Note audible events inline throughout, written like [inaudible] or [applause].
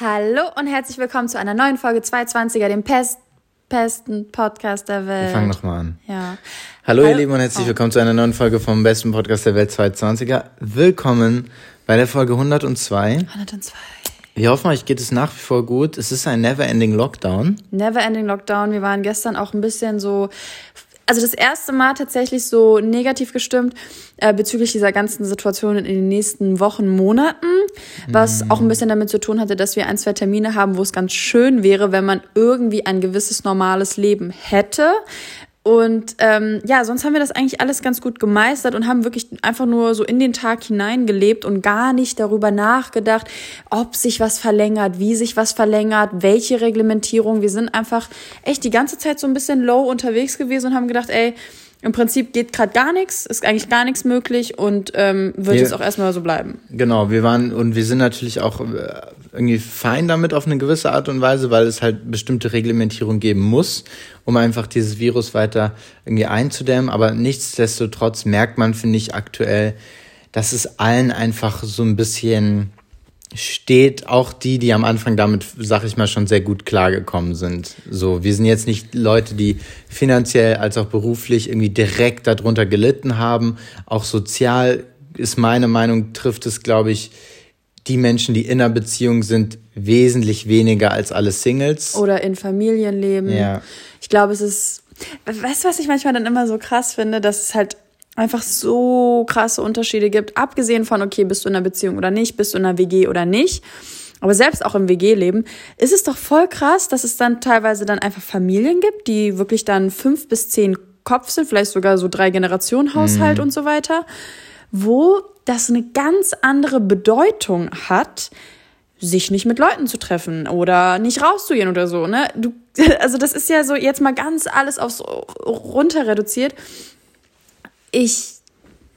Hallo und herzlich willkommen zu einer neuen Folge 220er, dem Pest, besten Podcast der Welt. Wir fangen nochmal an. Ja. Hallo, Hallo, ihr Lieben und herzlich oh. willkommen zu einer neuen Folge vom besten Podcast der Welt 220er. Willkommen bei der Folge 102. 102. Wir hoffen, euch geht es nach wie vor gut. Es ist ein Never-Ending Lockdown. Never-Ending Lockdown. Wir waren gestern auch ein bisschen so also das erste Mal tatsächlich so negativ gestimmt äh, bezüglich dieser ganzen Situation in den nächsten Wochen, Monaten, was mm. auch ein bisschen damit zu tun hatte, dass wir ein, zwei Termine haben, wo es ganz schön wäre, wenn man irgendwie ein gewisses normales Leben hätte. Und ähm, ja, sonst haben wir das eigentlich alles ganz gut gemeistert und haben wirklich einfach nur so in den Tag hineingelebt und gar nicht darüber nachgedacht, ob sich was verlängert, wie sich was verlängert, welche Reglementierung. Wir sind einfach echt die ganze Zeit so ein bisschen low unterwegs gewesen und haben gedacht, ey, im Prinzip geht gerade gar nichts, ist eigentlich gar nichts möglich und ähm, wird wir, jetzt auch erstmal so bleiben. Genau, wir waren und wir sind natürlich auch äh, irgendwie fein damit auf eine gewisse Art und Weise, weil es halt bestimmte Reglementierung geben muss, um einfach dieses Virus weiter irgendwie einzudämmen. Aber nichtsdestotrotz merkt man, finde ich, aktuell, dass es allen einfach so ein bisschen steht, auch die, die am Anfang damit, sag ich mal, schon sehr gut klargekommen sind. So, wir sind jetzt nicht Leute, die finanziell als auch beruflich irgendwie direkt darunter gelitten haben. Auch sozial ist meine Meinung, trifft es, glaube ich, die Menschen, die in einer Beziehung sind, wesentlich weniger als alle Singles. Oder in Familienleben. Ja. Ich glaube, es ist, weißt du, was ich manchmal dann immer so krass finde, dass es halt einfach so krasse Unterschiede gibt, abgesehen von, okay, bist du in einer Beziehung oder nicht, bist du in einer WG oder nicht. Aber selbst auch im WG-Leben ist es doch voll krass, dass es dann teilweise dann einfach Familien gibt, die wirklich dann fünf bis zehn Kopf sind, vielleicht sogar so drei Generationen Haushalt mhm. und so weiter, wo das eine ganz andere Bedeutung hat, sich nicht mit Leuten zu treffen oder nicht rauszugehen oder so, ne? Du, [laughs] also das ist ja so jetzt mal ganz alles aufs runter reduziert. Ich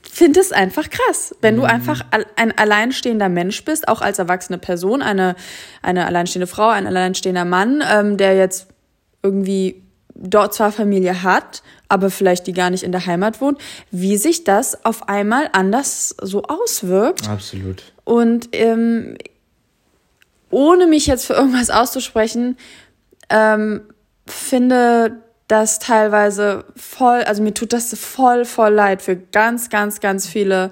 finde es einfach krass, wenn mhm. du einfach ein alleinstehender Mensch bist, auch als erwachsene Person, eine, eine alleinstehende Frau, ein alleinstehender Mann, ähm, der jetzt irgendwie dort zwar Familie hat, aber vielleicht die gar nicht in der Heimat wohnt, wie sich das auf einmal anders so auswirkt. Absolut. Und ähm, ohne mich jetzt für irgendwas auszusprechen, ähm, finde das teilweise voll, also mir tut das voll, voll leid für ganz, ganz, ganz viele,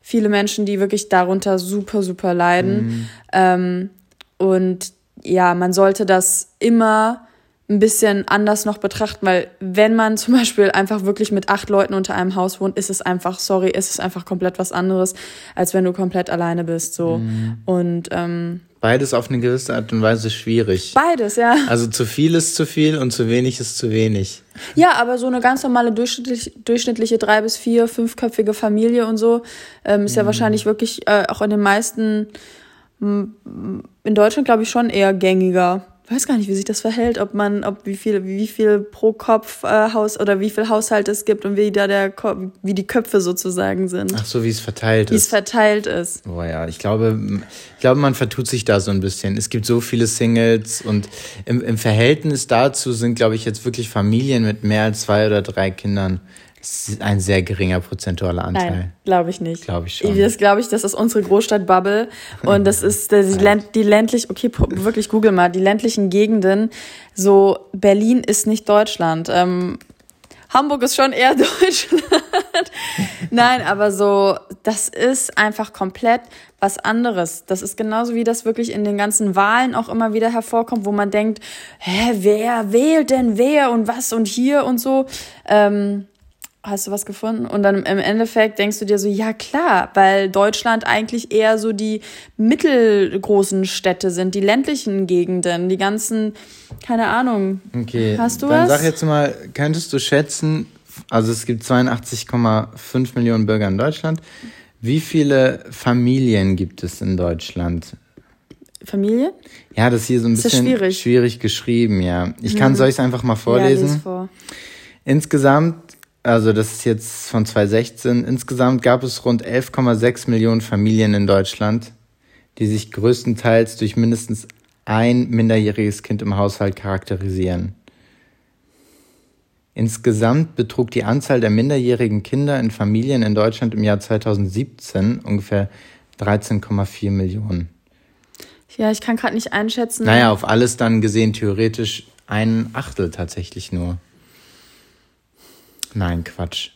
viele Menschen, die wirklich darunter super, super leiden. Mhm. Ähm, und ja, man sollte das immer ein bisschen anders noch betrachten, weil wenn man zum Beispiel einfach wirklich mit acht Leuten unter einem Haus wohnt, ist es einfach, sorry, ist es einfach komplett was anderes, als wenn du komplett alleine bist. So. Mhm. Und ähm, beides auf eine gewisse Art und Weise schwierig. Beides, ja. Also zu viel ist zu viel und zu wenig ist zu wenig. Ja, aber so eine ganz normale durchschnittlich, durchschnittliche drei bis vier, fünfköpfige Familie und so ähm, ist mhm. ja wahrscheinlich wirklich äh, auch in den meisten in Deutschland, glaube ich, schon eher gängiger weiß gar nicht, wie sich das verhält, ob man, ob wie viel, wie viel pro Kopf äh, Haus oder wie viel Haushalt es gibt und wie da der wie die Köpfe sozusagen sind. Ach so, wie es verteilt wie ist. Wie es verteilt ist. Oh ja, ich glaube, glaube, man vertut sich da so ein bisschen. Es gibt so viele Singles und im, im Verhältnis dazu sind, glaube ich, jetzt wirklich Familien mit mehr als zwei oder drei Kindern das ein sehr geringer prozentualer Anteil. Nein, glaube ich nicht. Glaube ich schon. Das glaube ich, das ist unsere Großstadt-Bubble. Und das ist die, [laughs] Länd die ländlich, okay, wirklich google mal, die ländlichen Gegenden. So, Berlin ist nicht Deutschland. Ähm, Hamburg ist schon eher [laughs] Deutschland. Nein, aber so, das ist einfach komplett was anderes. Das ist genauso wie das wirklich in den ganzen Wahlen auch immer wieder hervorkommt, wo man denkt, hä, wer wählt denn wer und was und hier und so. Ähm, hast du was gefunden? Und dann im Endeffekt denkst du dir so, ja klar, weil Deutschland eigentlich eher so die mittelgroßen Städte sind, die ländlichen Gegenden, die ganzen, keine Ahnung. Okay. Hast du dann was? Dann sag jetzt mal, könntest du schätzen, also es gibt 82,5 Millionen Bürger in Deutschland. Wie viele Familien gibt es in Deutschland? Familie? Ja, das ist hier so ein ist bisschen schwierig? schwierig? geschrieben, ja. Ich kann, mhm. soll ich es einfach mal vorlesen? Ja, vor. Insgesamt also das ist jetzt von 2016, insgesamt gab es rund 11,6 Millionen Familien in Deutschland, die sich größtenteils durch mindestens ein minderjähriges Kind im Haushalt charakterisieren. Insgesamt betrug die Anzahl der minderjährigen Kinder in Familien in Deutschland im Jahr 2017 ungefähr 13,4 Millionen. Ja, ich kann gerade nicht einschätzen. Naja, auf alles dann gesehen theoretisch ein Achtel tatsächlich nur. Nein, Quatsch.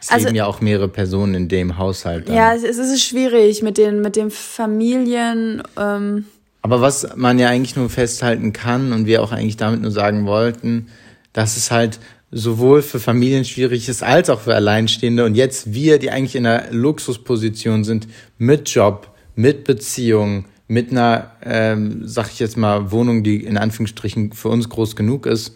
Es also, leben ja auch mehrere Personen in dem Haushalt. Dann. Ja, es, ist schwierig mit den, mit den Familien. Ähm. Aber was man ja eigentlich nur festhalten kann und wir auch eigentlich damit nur sagen wollten, dass es halt sowohl für Familien schwierig ist als auch für Alleinstehende und jetzt wir, die eigentlich in einer Luxusposition sind, mit Job, mit Beziehung, mit einer, ähm, sag ich jetzt mal, Wohnung, die in Anführungsstrichen für uns groß genug ist,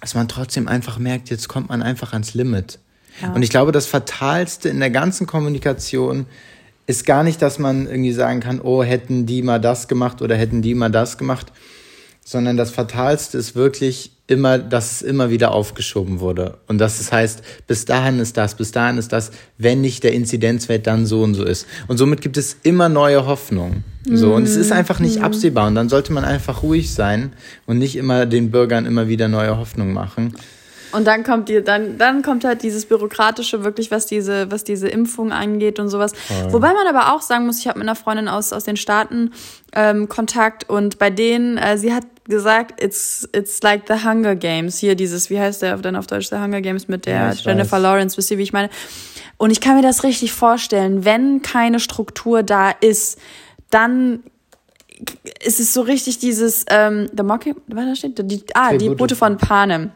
dass man trotzdem einfach merkt, jetzt kommt man einfach ans Limit. Ja. Und ich glaube, das Fatalste in der ganzen Kommunikation ist gar nicht, dass man irgendwie sagen kann, oh, hätten die mal das gemacht oder hätten die mal das gemacht, sondern das Fatalste ist wirklich immer, dass es immer wieder aufgeschoben wurde. Und dass es heißt, bis dahin ist das, bis dahin ist das, wenn nicht der Inzidenzwert dann so und so ist. Und somit gibt es immer neue Hoffnung. So, und es ist einfach nicht mhm. absehbar. Und dann sollte man einfach ruhig sein und nicht immer den Bürgern immer wieder neue Hoffnung machen. Und dann kommt die, dann, dann kommt halt dieses Bürokratische wirklich, was diese, was diese Impfung angeht und sowas. Ja. Wobei man aber auch sagen muss, ich habe mit einer Freundin aus, aus den Staaten ähm, Kontakt und bei denen, äh, sie hat gesagt, it's, it's like the Hunger Games. Hier dieses, wie heißt der dann auf Deutsch, the Hunger Games mit der ja, Jennifer weiß. Lawrence, wisst ihr, wie ich meine? Und ich kann mir das richtig vorstellen, wenn keine Struktur da ist, dann ist es so richtig dieses, ähm, The Mocking, was da steht? Die, ah, die Boote von Panem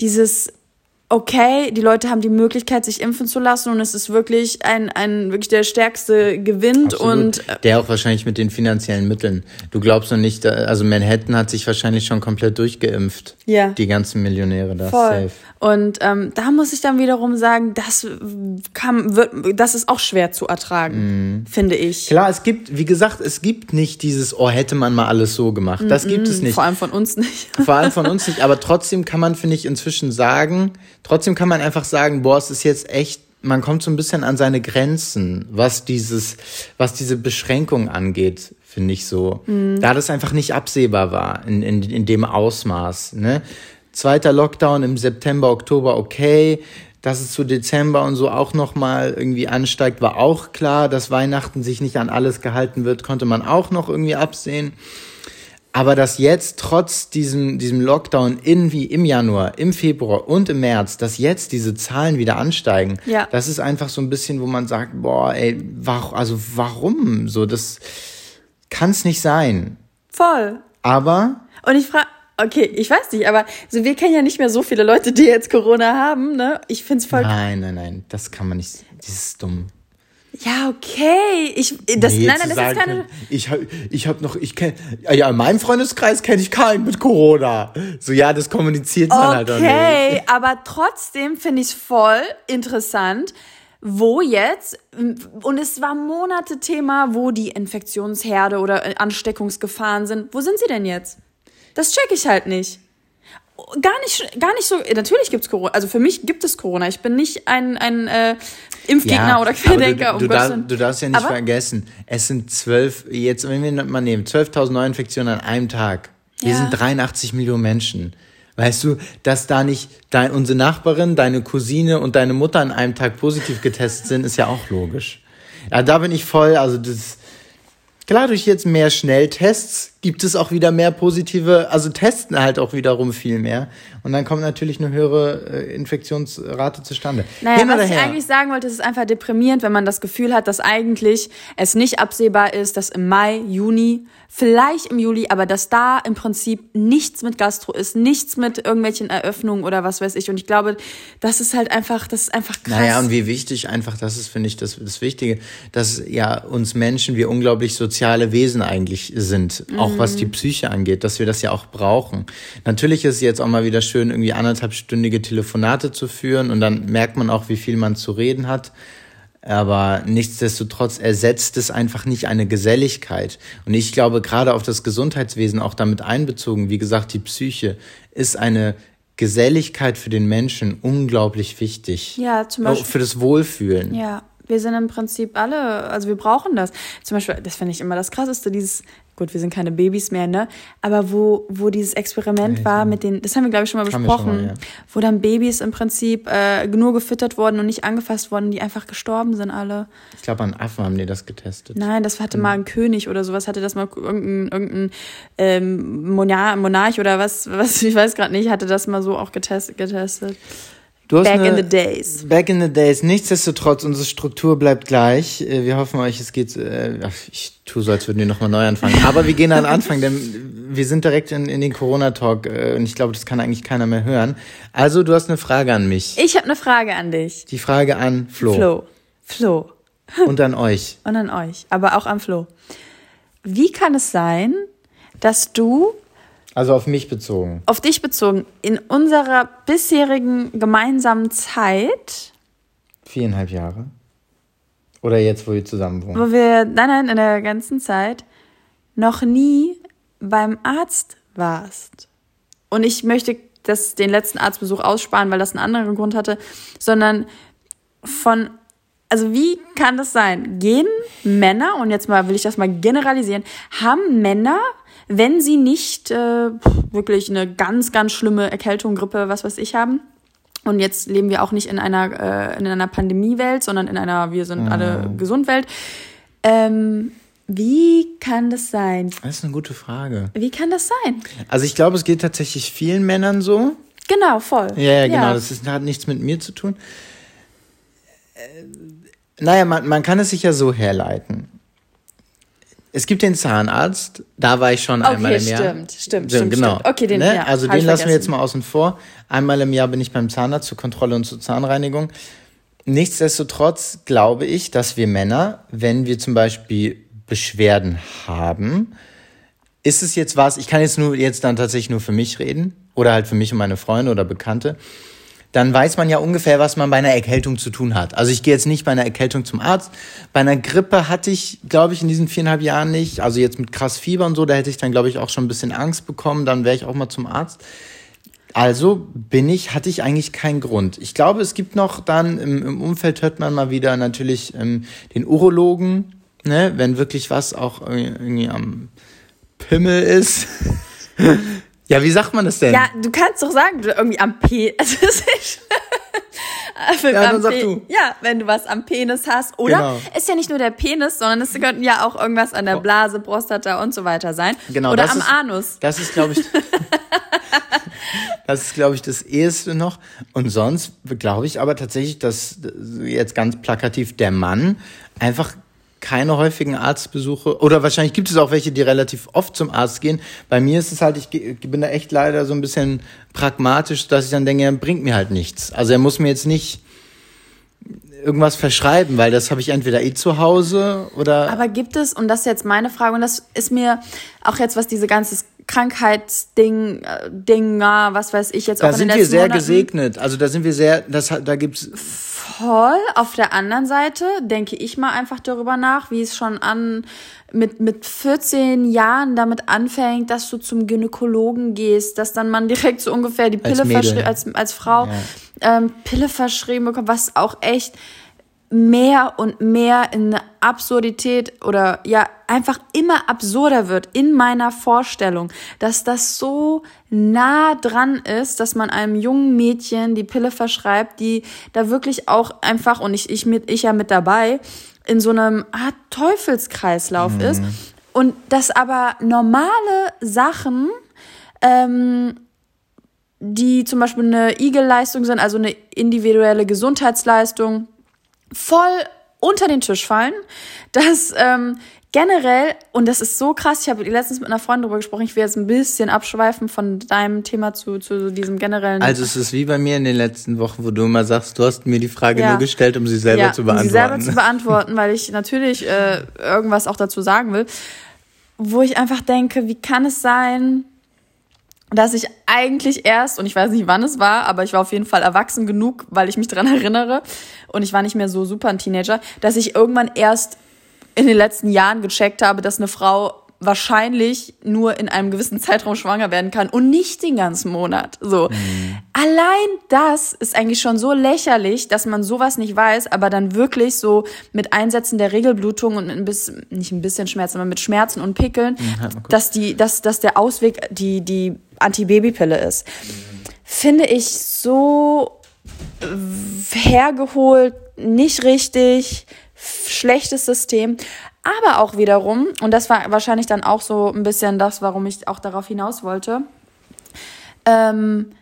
dieses okay, die Leute haben die Möglichkeit, sich impfen zu lassen und es ist wirklich ein, ein wirklich der stärkste gewinnt Absolut. und äh, der auch wahrscheinlich mit den finanziellen Mitteln. Du glaubst noch nicht, also Manhattan hat sich wahrscheinlich schon komplett durchgeimpft. Ja. Die ganzen Millionäre da. Voll. Safe. Und ähm, da muss ich dann wiederum sagen, das kann, wird, das ist auch schwer zu ertragen, mm. finde ich. Klar, es gibt, wie gesagt, es gibt nicht dieses, oh, hätte man mal alles so gemacht. Das mm -mm, gibt es nicht. Vor allem von uns nicht. Vor allem von uns [laughs] nicht. Aber trotzdem kann man, finde ich, inzwischen sagen, trotzdem kann man einfach sagen, boah, es ist jetzt echt man kommt so ein bisschen an seine Grenzen, was dieses, was diese Beschränkung angeht, finde ich so. Mhm. Da das einfach nicht absehbar war in, in, in dem Ausmaß. Ne? Zweiter Lockdown im September, Oktober, okay. Dass es zu Dezember und so auch nochmal irgendwie ansteigt, war auch klar. Dass Weihnachten sich nicht an alles gehalten wird, konnte man auch noch irgendwie absehen. Aber dass jetzt trotz diesem, diesem Lockdown in wie im Januar, im Februar und im März, dass jetzt diese Zahlen wieder ansteigen, ja. das ist einfach so ein bisschen, wo man sagt, boah, ey, warum, also warum? So, das kann's nicht sein. Voll. Aber. Und ich frage, okay, ich weiß nicht, aber so, wir kennen ja nicht mehr so viele Leute, die jetzt Corona haben, ne? Ich find's voll. Nein, nein, nein, das kann man nicht, das ist dumm. Ja, okay. Ich, das, nee, nein, nein, das ist keine. Ich habe ich hab noch, ich kenne, ja, in meinem Freundeskreis kenne ich keinen mit Corona. So, ja, das kommuniziert man okay, halt auch nicht. Okay, aber trotzdem finde ich es voll interessant, wo jetzt, und es war Monate Thema, wo die Infektionsherde oder Ansteckungsgefahren sind. Wo sind sie denn jetzt? Das check ich halt nicht gar nicht, gar nicht so. Natürlich gibt's Corona. Also für mich gibt es Corona. Ich bin nicht ein, ein äh, Impfgegner ja, oder Querdenker. Du, du, darf, du, darfst ja nicht aber vergessen, es sind zwölf, jetzt, wenn wir mal nehmen, 12.000 Neuinfektionen an einem Tag. Wir ja. sind 83 Millionen Menschen. Weißt du, dass da nicht dein, unsere Nachbarin, deine Cousine und deine Mutter an einem Tag positiv getestet sind, ist ja auch logisch. Ja, da bin ich voll, also das, Klar, durch jetzt mehr Schnelltests gibt es auch wieder mehr positive, also testen halt auch wiederum viel mehr. Und dann kommt natürlich eine höhere äh, Infektionsrate zustande. Naja, was ich eigentlich sagen wollte, es ist einfach deprimierend, wenn man das Gefühl hat, dass eigentlich es nicht absehbar ist, dass im Mai, Juni vielleicht im Juli, aber dass da im Prinzip nichts mit Gastro ist, nichts mit irgendwelchen Eröffnungen oder was weiß ich. Und ich glaube, das ist halt einfach, das ist einfach krass. Naja, und wie wichtig einfach, das ist, finde ich, das, das Wichtige, dass ja uns Menschen, wir unglaublich soziale Wesen eigentlich sind, mhm. auch was die mhm. Psyche angeht, dass wir das ja auch brauchen. Natürlich ist es jetzt auch mal wieder schön, irgendwie anderthalbstündige Telefonate zu führen und dann merkt man auch, wie viel man zu reden hat. Aber nichtsdestotrotz ersetzt es einfach nicht eine Geselligkeit. Und ich glaube, gerade auf das Gesundheitswesen auch damit einbezogen, wie gesagt, die Psyche ist eine Geselligkeit für den Menschen unglaublich wichtig. Ja, zum Beispiel. Auch für das Wohlfühlen. Ja, Wir sind im Prinzip alle, also wir brauchen das. Zum Beispiel, das finde ich immer das Krasseste, dieses, gut, wir sind keine Babys mehr, ne? Aber wo, wo dieses Experiment ja, war mit den, das haben wir, glaube ich, schon mal besprochen, schon mal, ja. wo dann Babys im Prinzip äh, nur gefüttert wurden und nicht angefasst wurden, die einfach gestorben sind alle. Ich glaube, an Affen haben die das getestet. Nein, das hatte mhm. mal ein König oder sowas, hatte das mal irgendein, irgendein ähm, Monarch oder was, was, ich weiß gerade nicht, hatte das mal so auch getestet. getestet. Back eine, in the days. Back in the days. Nichtsdestotrotz, unsere Struktur bleibt gleich. Äh, wir hoffen euch, es geht. Äh, ich tue so, als würden wir nochmal neu anfangen. Aber wir gehen an den Anfang, denn wir sind direkt in, in den Corona-Talk äh, und ich glaube, das kann eigentlich keiner mehr hören. Also, du hast eine Frage an mich. Ich habe eine Frage an dich. Die Frage an Flo. Flo. Flo. Und an euch. Und an euch. Aber auch an Flo. Wie kann es sein, dass du also auf mich bezogen. Auf dich bezogen. In unserer bisherigen gemeinsamen Zeit. Viereinhalb Jahre. Oder jetzt, wo wir zusammen wohnen. Wo wir, nein, nein, in der ganzen Zeit noch nie beim Arzt warst. Und ich möchte das, den letzten Arztbesuch aussparen, weil das einen anderen Grund hatte, sondern von, also wie kann das sein? Gehen Männer, und jetzt mal will ich das mal generalisieren, haben Männer wenn sie nicht äh, wirklich eine ganz, ganz schlimme Erkältung, Grippe, was weiß ich haben. Und jetzt leben wir auch nicht in einer, äh, in einer Pandemiewelt, sondern in einer Wir sind mhm. alle gesund Welt. Ähm, wie kann das sein? Das ist eine gute Frage. Wie kann das sein? Also ich glaube, es geht tatsächlich vielen Männern so. Genau, voll. Ja, ja genau. Ja. Das ist, hat nichts mit mir zu tun. Äh, naja, man, man kann es sich ja so herleiten es gibt den Zahnarzt, da war ich schon okay, einmal im Jahr. Stimmt, stimmt, stimmt. Genau. Stimmt. Okay, den, ne? ja, Also den lassen wir jetzt mal außen vor. Einmal im Jahr bin ich beim Zahnarzt zur Kontrolle und zur Zahnreinigung. Nichtsdestotrotz glaube ich, dass wir Männer, wenn wir zum Beispiel Beschwerden haben, ist es jetzt was, ich kann jetzt nur jetzt dann tatsächlich nur für mich reden oder halt für mich und meine Freunde oder Bekannte dann weiß man ja ungefähr, was man bei einer Erkältung zu tun hat. Also ich gehe jetzt nicht bei einer Erkältung zum Arzt. Bei einer Grippe hatte ich, glaube ich, in diesen viereinhalb Jahren nicht. Also jetzt mit krass Fieber und so, da hätte ich dann, glaube ich, auch schon ein bisschen Angst bekommen. Dann wäre ich auch mal zum Arzt. Also bin ich, hatte ich eigentlich keinen Grund. Ich glaube, es gibt noch dann im, im Umfeld hört man mal wieder natürlich ähm, den Urologen, ne, wenn wirklich was auch irgendwie am Pimmel ist. [laughs] Ja, wie sagt man das denn? Ja, du kannst doch sagen, irgendwie am P. [laughs] Also, ja, dann sag du. Ja, wenn du was am Penis hast. Oder genau. ist ja nicht nur der Penis, sondern es könnten ja auch irgendwas an der Blase, Prostata und so weiter sein. Genau. Oder am ist, Anus. Das ist, glaube [laughs] ich. das ist, glaube ich, das eheste noch. Und sonst glaube ich aber tatsächlich, dass jetzt ganz plakativ der Mann einfach keine häufigen Arztbesuche oder wahrscheinlich gibt es auch welche, die relativ oft zum Arzt gehen. Bei mir ist es halt, ich bin da echt leider so ein bisschen pragmatisch, dass ich dann denke, er bringt mir halt nichts. Also er muss mir jetzt nicht irgendwas verschreiben, weil das habe ich entweder eh zu Hause oder. Aber gibt es, und das ist jetzt meine Frage, und das ist mir auch jetzt, was diese ganze Krankheitsding, äh, Dinger, was weiß ich jetzt da auch in den Da sind wir sehr Monaten. gesegnet. Also da sind wir sehr, das, da gibt's voll. Auf der anderen Seite denke ich mal einfach darüber nach, wie es schon an mit, mit 14 Jahren damit anfängt, dass du zum Gynäkologen gehst, dass dann man direkt so ungefähr die Pille verschrieben, als, als Frau ja. ähm, Pille verschrieben bekommt, was auch echt mehr und mehr in eine Absurdität oder ja einfach immer absurder wird in meiner Vorstellung, dass das so nah dran ist, dass man einem jungen Mädchen die Pille verschreibt, die da wirklich auch einfach und ich ich mit ich ja mit dabei in so einem Art Teufelskreislauf mhm. ist und dass aber normale Sachen ähm, die zum Beispiel eine Igel-Leistung sind, also eine individuelle Gesundheitsleistung, voll unter den Tisch fallen, dass ähm, generell, und das ist so krass, ich habe letztens mit einer Freundin darüber gesprochen, ich will jetzt ein bisschen abschweifen von deinem Thema zu, zu diesem generellen. Also es ist wie bei mir in den letzten Wochen, wo du immer sagst, du hast mir die Frage ja. nur gestellt, um sie selber ja, zu beantworten. Um sie selber zu beantworten, weil ich natürlich äh, irgendwas auch dazu sagen will. Wo ich einfach denke, wie kann es sein, dass ich eigentlich erst, und ich weiß nicht, wann es war, aber ich war auf jeden Fall erwachsen genug, weil ich mich dran [laughs] erinnere und ich war nicht mehr so super ein Teenager, dass ich irgendwann erst in den letzten Jahren gecheckt habe, dass eine Frau wahrscheinlich nur in einem gewissen Zeitraum schwanger werden kann und nicht den ganzen Monat. So. Mhm. Allein das ist eigentlich schon so lächerlich, dass man sowas nicht weiß, aber dann wirklich so mit Einsätzen der Regelblutung und ein bisschen, nicht ein bisschen Schmerzen, aber mit Schmerzen und Pickeln, mhm, halt dass die, dass, dass der Ausweg die, die Antibabypille ist. Mhm. Finde ich so hergeholt, nicht richtig, schlechtes System. Aber auch wiederum, und das war wahrscheinlich dann auch so ein bisschen das, warum ich auch darauf hinaus wollte, ähm,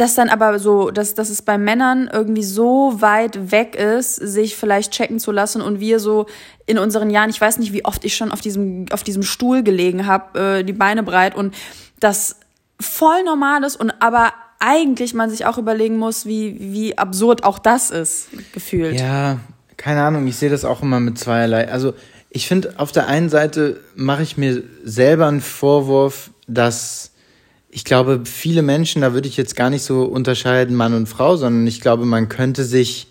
dass dann aber so, dass, dass es bei Männern irgendwie so weit weg ist, sich vielleicht checken zu lassen und wir so in unseren Jahren, ich weiß nicht, wie oft ich schon auf diesem, auf diesem Stuhl gelegen habe, äh, die Beine breit und das voll normal ist und aber eigentlich man sich auch überlegen muss, wie, wie absurd auch das ist, gefühlt. Ja, keine Ahnung, ich sehe das auch immer mit zweierlei. Also ich finde, auf der einen Seite mache ich mir selber einen Vorwurf, dass ich glaube, viele Menschen, da würde ich jetzt gar nicht so unterscheiden, Mann und Frau, sondern ich glaube, man könnte sich,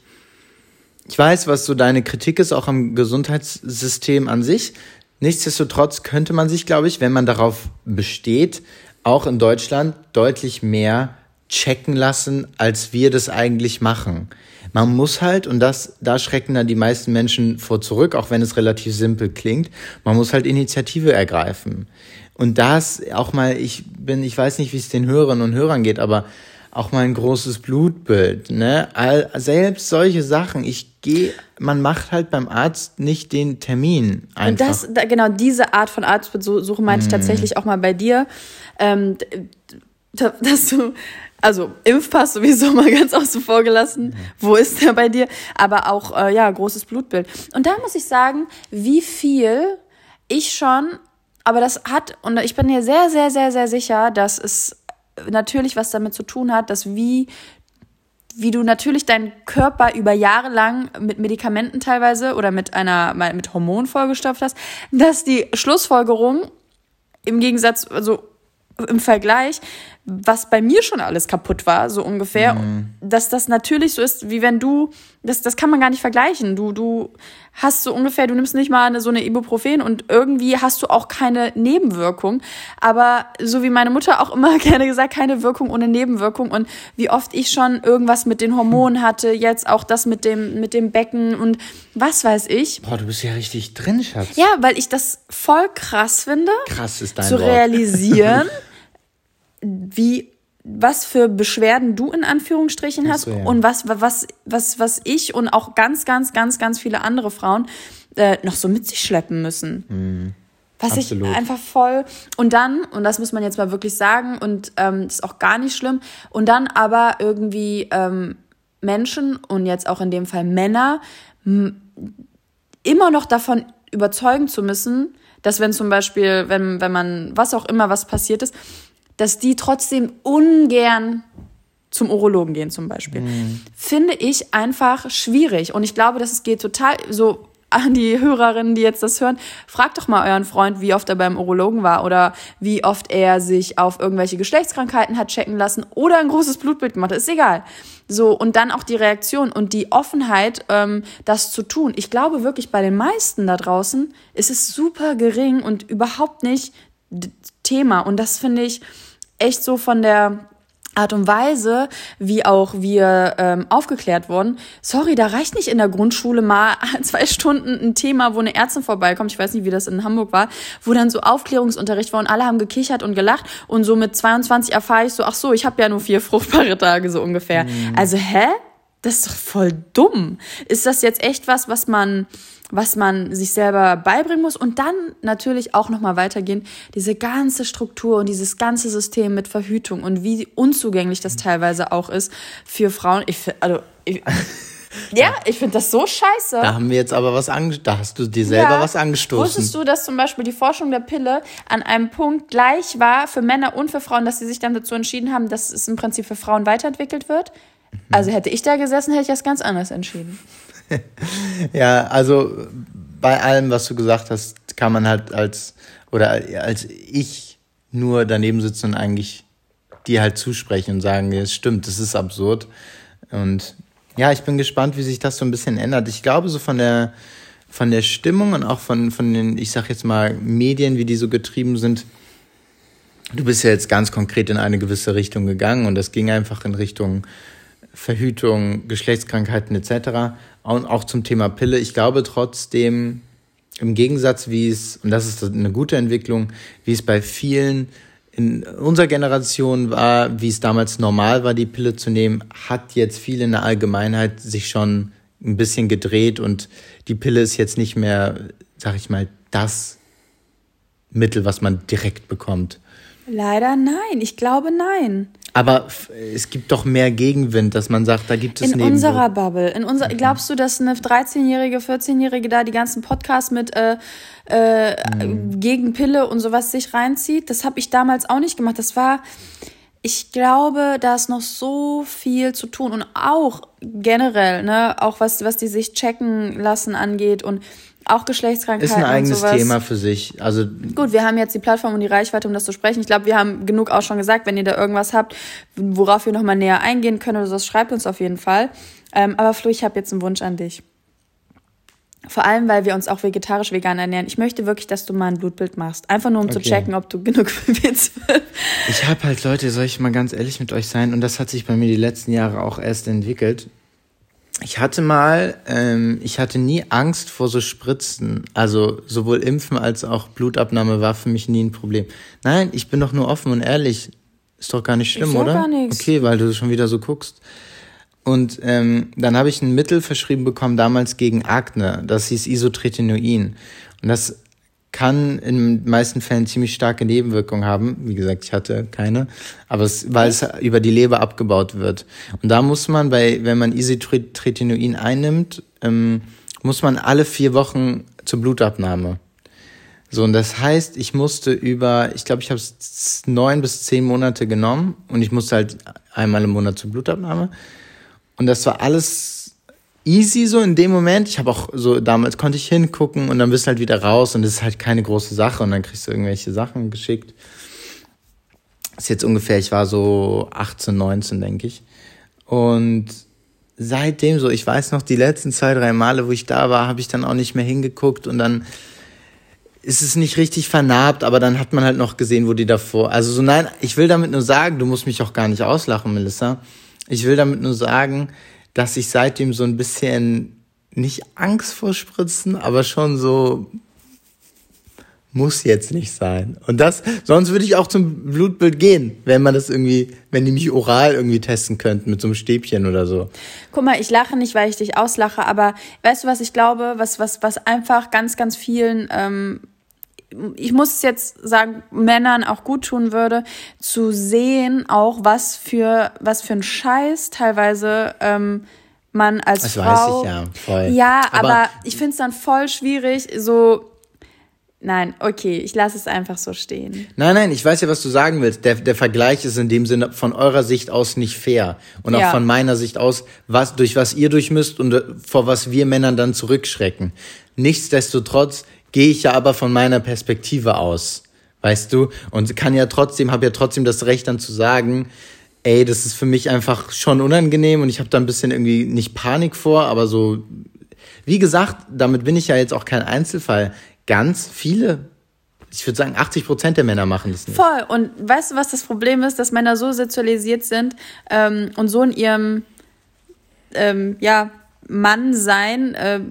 ich weiß, was so deine Kritik ist, auch am Gesundheitssystem an sich. Nichtsdestotrotz könnte man sich, glaube ich, wenn man darauf besteht, auch in Deutschland deutlich mehr checken lassen, als wir das eigentlich machen. Man muss halt, und das, da schrecken dann die meisten Menschen vor zurück, auch wenn es relativ simpel klingt, man muss halt Initiative ergreifen. Und das auch mal, ich bin, ich weiß nicht, wie es den Hörerinnen und Hörern geht, aber auch mal ein großes Blutbild, ne? All, selbst solche Sachen. Ich gehe, man macht halt beim Arzt nicht den Termin einfach. Und das, genau, diese Art von Arztbesuche meinte ich mm. tatsächlich auch mal bei dir, ähm, dass du also Impfpass sowieso [laughs] mal ganz außen vor gelassen. Wo ist der bei dir? Aber auch, äh, ja, großes Blutbild. Und da muss ich sagen, wie viel ich schon, aber das hat, und ich bin mir sehr, sehr, sehr, sehr sicher, dass es natürlich was damit zu tun hat, dass wie wie du natürlich deinen Körper über Jahre lang mit Medikamenten teilweise oder mit einer mit Hormonen vollgestopft hast, dass die Schlussfolgerung im Gegensatz also im Vergleich, was bei mir schon alles kaputt war, so ungefähr, mhm. dass das natürlich so ist, wie wenn du, das, das kann man gar nicht vergleichen. Du, du hast so ungefähr, du nimmst nicht mal eine, so eine Ibuprofen und irgendwie hast du auch keine Nebenwirkung. Aber so wie meine Mutter auch immer [laughs] gerne gesagt, keine Wirkung ohne Nebenwirkung. Und wie oft ich schon irgendwas mit den Hormonen hatte, jetzt auch das mit dem, mit dem Becken und was weiß ich. Boah, du bist ja richtig drin, Schatz. Ja, weil ich das voll krass finde. Krass ist dein Zu Wort. realisieren. [laughs] wie was für Beschwerden du in Anführungsstrichen hast so, ja. und was, was, was, was ich und auch ganz, ganz, ganz, ganz viele andere Frauen äh, noch so mit sich schleppen müssen. Mhm. Was Absolut. ich einfach voll. Und dann, und das muss man jetzt mal wirklich sagen, und ähm, ist auch gar nicht schlimm, und dann aber irgendwie ähm, Menschen und jetzt auch in dem Fall Männer immer noch davon überzeugen zu müssen, dass wenn zum Beispiel, wenn, wenn man, was auch immer, was passiert ist, dass die trotzdem ungern zum Urologen gehen zum Beispiel. Mhm. Finde ich einfach schwierig. Und ich glaube, dass es geht total so an die Hörerinnen, die jetzt das hören, fragt doch mal euren Freund, wie oft er beim Urologen war oder wie oft er sich auf irgendwelche Geschlechtskrankheiten hat checken lassen oder ein großes Blutbild gemacht hat. Ist egal. So, und dann auch die Reaktion und die Offenheit, ähm, das zu tun. Ich glaube wirklich, bei den meisten da draußen ist es super gering und überhaupt nicht Thema. Und das finde ich, echt so von der Art und Weise, wie auch wir ähm, aufgeklärt wurden. Sorry, da reicht nicht in der Grundschule mal [laughs] zwei Stunden ein Thema, wo eine Ärztin vorbeikommt. Ich weiß nicht, wie das in Hamburg war, wo dann so Aufklärungsunterricht war und alle haben gekichert und gelacht. Und so mit 22 erfahre ich so, ach so, ich habe ja nur vier [laughs] fruchtbare Tage so ungefähr. Mhm. Also hä? Das ist doch voll dumm. Ist das jetzt echt was, was man was man sich selber beibringen muss und dann natürlich auch noch mal weitergehen, diese ganze Struktur und dieses ganze System mit Verhütung und wie unzugänglich das teilweise auch ist für Frauen. Ich also ich, [laughs] ja, ich finde das so scheiße. Da haben wir jetzt aber was ange da hast du dir selber ja. was angestoßen. Wusstest du, dass zum Beispiel die Forschung der Pille an einem Punkt gleich war für Männer und für Frauen, dass sie sich dann dazu entschieden haben, dass es im Prinzip für Frauen weiterentwickelt wird? Mhm. Also hätte ich da gesessen, hätte ich das ganz anders entschieden. [laughs] ja, also bei allem, was du gesagt hast, kann man halt als, oder als ich nur daneben sitzen und eigentlich dir halt zusprechen und sagen, es stimmt, das ist absurd. Und ja, ich bin gespannt, wie sich das so ein bisschen ändert. Ich glaube, so von der von der Stimmung und auch von, von den, ich sag jetzt mal, Medien, wie die so getrieben sind, du bist ja jetzt ganz konkret in eine gewisse Richtung gegangen und das ging einfach in Richtung Verhütung, Geschlechtskrankheiten etc. Und auch zum Thema Pille. Ich glaube trotzdem, im Gegensatz, wie es, und das ist eine gute Entwicklung, wie es bei vielen in unserer Generation war, wie es damals normal war, die Pille zu nehmen, hat jetzt viel in der Allgemeinheit sich schon ein bisschen gedreht und die Pille ist jetzt nicht mehr, sag ich mal, das Mittel, was man direkt bekommt. Leider nein. Ich glaube nein. Aber es gibt doch mehr Gegenwind, dass man sagt, da gibt es In unserer Bubble. In unser, glaubst du, dass eine 13-Jährige, 14-Jährige da die ganzen Podcasts mit äh, äh, mhm. gegen Pille und sowas sich reinzieht? Das habe ich damals auch nicht gemacht. Das war, ich glaube, da ist noch so viel zu tun. Und auch generell, ne, auch was, was die sich checken lassen angeht und auch Geschlechtskrankheiten. Ist ein eigenes Thema für sich. Also gut, wir haben jetzt die Plattform und die Reichweite, um das zu sprechen. Ich glaube, wir haben genug auch schon gesagt. Wenn ihr da irgendwas habt, worauf wir noch mal näher eingehen können oder so, schreibt uns auf jeden Fall. Ähm, aber Flo, ich habe jetzt einen Wunsch an dich. Vor allem, weil wir uns auch vegetarisch vegan ernähren. Ich möchte wirklich, dass du mal ein Blutbild machst. Einfach nur, um okay. zu checken, ob du [laughs] genug B12 Ich habe halt, Leute, soll ich mal ganz ehrlich mit euch sein? Und das hat sich bei mir die letzten Jahre auch erst entwickelt ich hatte mal, ähm, ich hatte nie Angst vor so Spritzen. Also sowohl Impfen als auch Blutabnahme war für mich nie ein Problem. Nein, ich bin doch nur offen und ehrlich. Ist doch gar nicht schlimm, ich oder? Gar nichts. Okay, weil du schon wieder so guckst. Und ähm, dann habe ich ein Mittel verschrieben bekommen, damals gegen Akne. Das hieß Isotretinoin. Und das kann in den meisten Fällen ziemlich starke Nebenwirkungen haben. Wie gesagt, ich hatte keine, aber es, weil es über die Leber abgebaut wird. Und da muss man bei, wenn man Isotretinoin einnimmt, ähm, muss man alle vier Wochen zur Blutabnahme. So, und das heißt, ich musste über, ich glaube, ich habe es neun bis zehn Monate genommen und ich musste halt einmal im Monat zur Blutabnahme. Und das war alles easy so in dem Moment. Ich habe auch so, damals konnte ich hingucken und dann bist du halt wieder raus und das ist halt keine große Sache und dann kriegst du irgendwelche Sachen geschickt. Das ist jetzt ungefähr, ich war so 18, 19, denke ich. Und seitdem so, ich weiß noch, die letzten zwei, drei Male, wo ich da war, habe ich dann auch nicht mehr hingeguckt und dann ist es nicht richtig vernarbt, aber dann hat man halt noch gesehen, wo die davor. Also so, nein, ich will damit nur sagen, du musst mich auch gar nicht auslachen, Melissa. Ich will damit nur sagen, dass ich seitdem so ein bisschen nicht Angst vor Spritzen, aber schon so muss jetzt nicht sein. Und das, sonst würde ich auch zum Blutbild gehen, wenn man das irgendwie, wenn die mich oral irgendwie testen könnten mit so einem Stäbchen oder so. Guck mal, ich lache nicht, weil ich dich auslache, aber weißt du, was ich glaube, was, was, was einfach ganz, ganz vielen ähm, ich muss es jetzt sagen, Männern auch gut tun würde, zu sehen, auch was für, was für ein Scheiß teilweise ähm, man als das Frau. Das weiß ich ja, voll. Ja, aber, aber ich finde es dann voll schwierig, so. Nein, okay, ich lasse es einfach so stehen. Nein, nein, ich weiß ja, was du sagen willst. Der, der Vergleich ist in dem Sinne von eurer Sicht aus nicht fair. Und auch ja. von meiner Sicht aus, was, durch was ihr durchmüsst und vor was wir Männern dann zurückschrecken. Nichtsdestotrotz gehe ich ja aber von meiner Perspektive aus, weißt du? Und kann ja trotzdem, habe ja trotzdem das Recht dann zu sagen, ey, das ist für mich einfach schon unangenehm und ich habe da ein bisschen irgendwie nicht Panik vor, aber so, wie gesagt, damit bin ich ja jetzt auch kein Einzelfall. Ganz viele ich würde sagen, 80 Prozent der Männer machen das nicht. Voll. Und weißt du, was das Problem ist, dass Männer so sozialisiert sind ähm, und so in ihrem ähm, ja, Mann sein äh,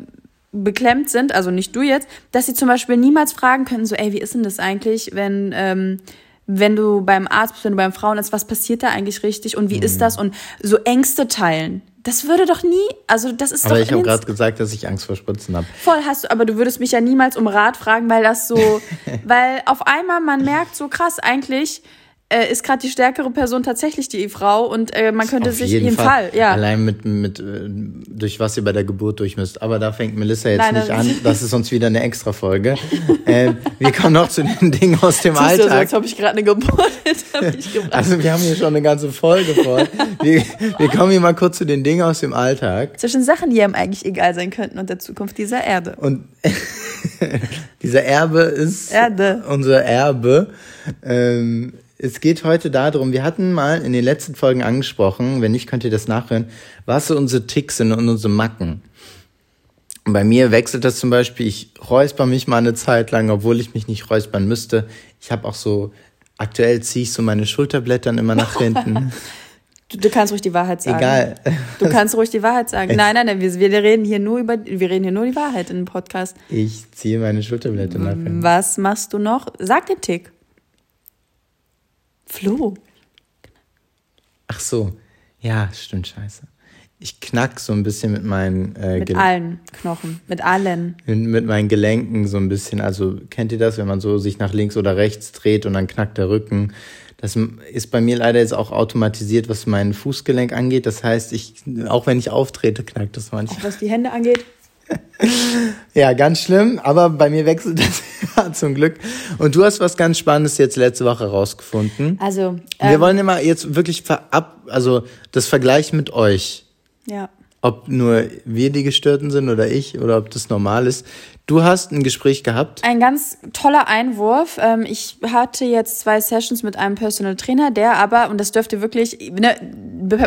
beklemmt sind, also nicht du jetzt, dass sie zum Beispiel niemals fragen können, so, ey, wie ist denn das eigentlich, wenn, ähm, wenn du beim Arzt bist, wenn du beim Frauenarzt, was passiert da eigentlich richtig und wie mhm. ist das und so Ängste teilen. Das würde doch nie, also das ist aber doch. Aber ich habe gerade gesagt, dass ich Angst vor Spritzen habe. Voll hast du, aber du würdest mich ja niemals um Rat fragen, weil das so, [laughs] weil auf einmal man merkt so krass eigentlich, äh, ist gerade die stärkere Person tatsächlich die Frau und äh, man könnte Auf sich jeden Fall, Fall, ja. Allein mit, mit äh, durch was ihr bei der Geburt durchmüsst. Aber da fängt Melissa jetzt Nein, nicht an. [laughs] Das ist uns wieder eine extra Folge. äh, wir kommen noch zu den [laughs] Dingen aus dem Alltag. Du als ob ich gerade eine Geburt. [laughs] Also wir haben hier schon eine ganze Folge vor. wir, wir kommen hier mal kurz zu den Dingen aus dem Alltag. Zwischen Sachen, die einem eigentlich egal sein könnten und der Zukunft dieser Erde. Und dieser Erbe ist Erde. unser Erbe. Ähm, es geht heute darum, wir hatten mal in den letzten Folgen angesprochen, wenn nicht, könnt ihr das nachhören, was so unsere Ticks sind und unsere Macken. bei mir wechselt das zum Beispiel, ich räusper mich mal eine Zeit lang, obwohl ich mich nicht räuspern müsste. Ich habe auch so, aktuell ziehe ich so meine Schulterblättern immer nach [laughs] hinten. Du, du, kannst ruhig die Wahrheit sagen. Egal. Du kannst ruhig die Wahrheit sagen. Nein, nein, nein, wir, wir reden hier nur über, wir reden hier nur die Wahrheit in dem Podcast. Ich ziehe meine Schulterblätter nach hinten. Was machst du noch? Sag den Tick. Flo. Ach so. Ja, stimmt, scheiße. Ich knack so ein bisschen mit meinen äh, Mit allen Knochen, mit allen. Mit, mit, meinen Gelenken so ein bisschen. Also kennt ihr das, wenn man so sich nach links oder rechts dreht und dann knackt der Rücken? Das ist bei mir leider jetzt auch automatisiert, was mein Fußgelenk angeht. Das heißt, ich, auch wenn ich auftrete, knackt das manchmal. Auch was die Hände angeht? [laughs] ja, ganz schlimm, aber bei mir wechselt das [laughs] ja zum Glück. Und du hast was ganz Spannendes jetzt letzte Woche rausgefunden. Also, ähm, wir wollen immer jetzt wirklich verab, also das Vergleich mit euch. Ja. Ob nur wir die Gestörten sind oder ich oder ob das normal ist. Du hast ein Gespräch gehabt. Ein ganz toller Einwurf. Ähm, ich hatte jetzt zwei Sessions mit einem Personal Trainer, der aber, und das dürfte wirklich, ne,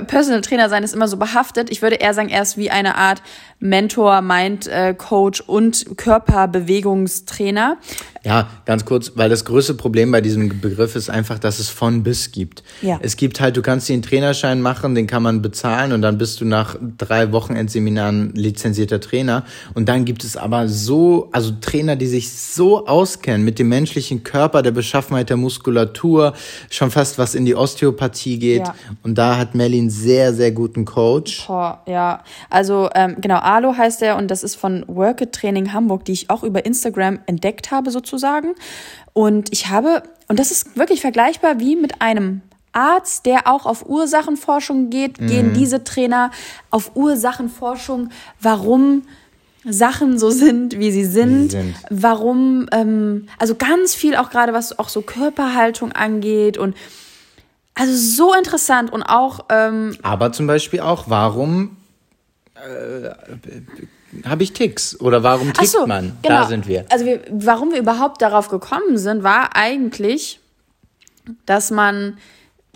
Personal Trainer sein ist immer so behaftet. Ich würde eher sagen, er ist wie eine Art Mentor, Mind äh, Coach und Körperbewegungstrainer. Ja, ganz kurz, weil das größte Problem bei diesem Begriff ist einfach, dass es von bis gibt. Ja. Es gibt halt, du kannst den Trainerschein machen, den kann man bezahlen und dann bist du nach drei Wochenendseminaren lizenzierter Trainer. Und dann gibt es aber so, also Trainer, die sich so auskennen mit dem menschlichen Körper, der Beschaffenheit der Muskulatur, schon fast was in die Osteopathie geht. Ja. Und da hat Melly einen sehr, sehr guten Coach. Boah, ja. Also, ähm, genau, Alo heißt er und das ist von Work It Training Hamburg, die ich auch über Instagram entdeckt habe, sozusagen sozusagen. Und ich habe, und das ist wirklich vergleichbar wie mit einem Arzt, der auch auf Ursachenforschung geht, mhm. gehen diese Trainer auf Ursachenforschung, warum Sachen so sind, wie sie sind, wie sie sind. warum, ähm, also ganz viel auch gerade, was auch so Körperhaltung angeht und also so interessant und auch. Ähm, Aber zum Beispiel auch, warum äh, habe ich Ticks oder warum tickt so, man? Genau. Da sind wir. Also wir, warum wir überhaupt darauf gekommen sind, war eigentlich, dass man,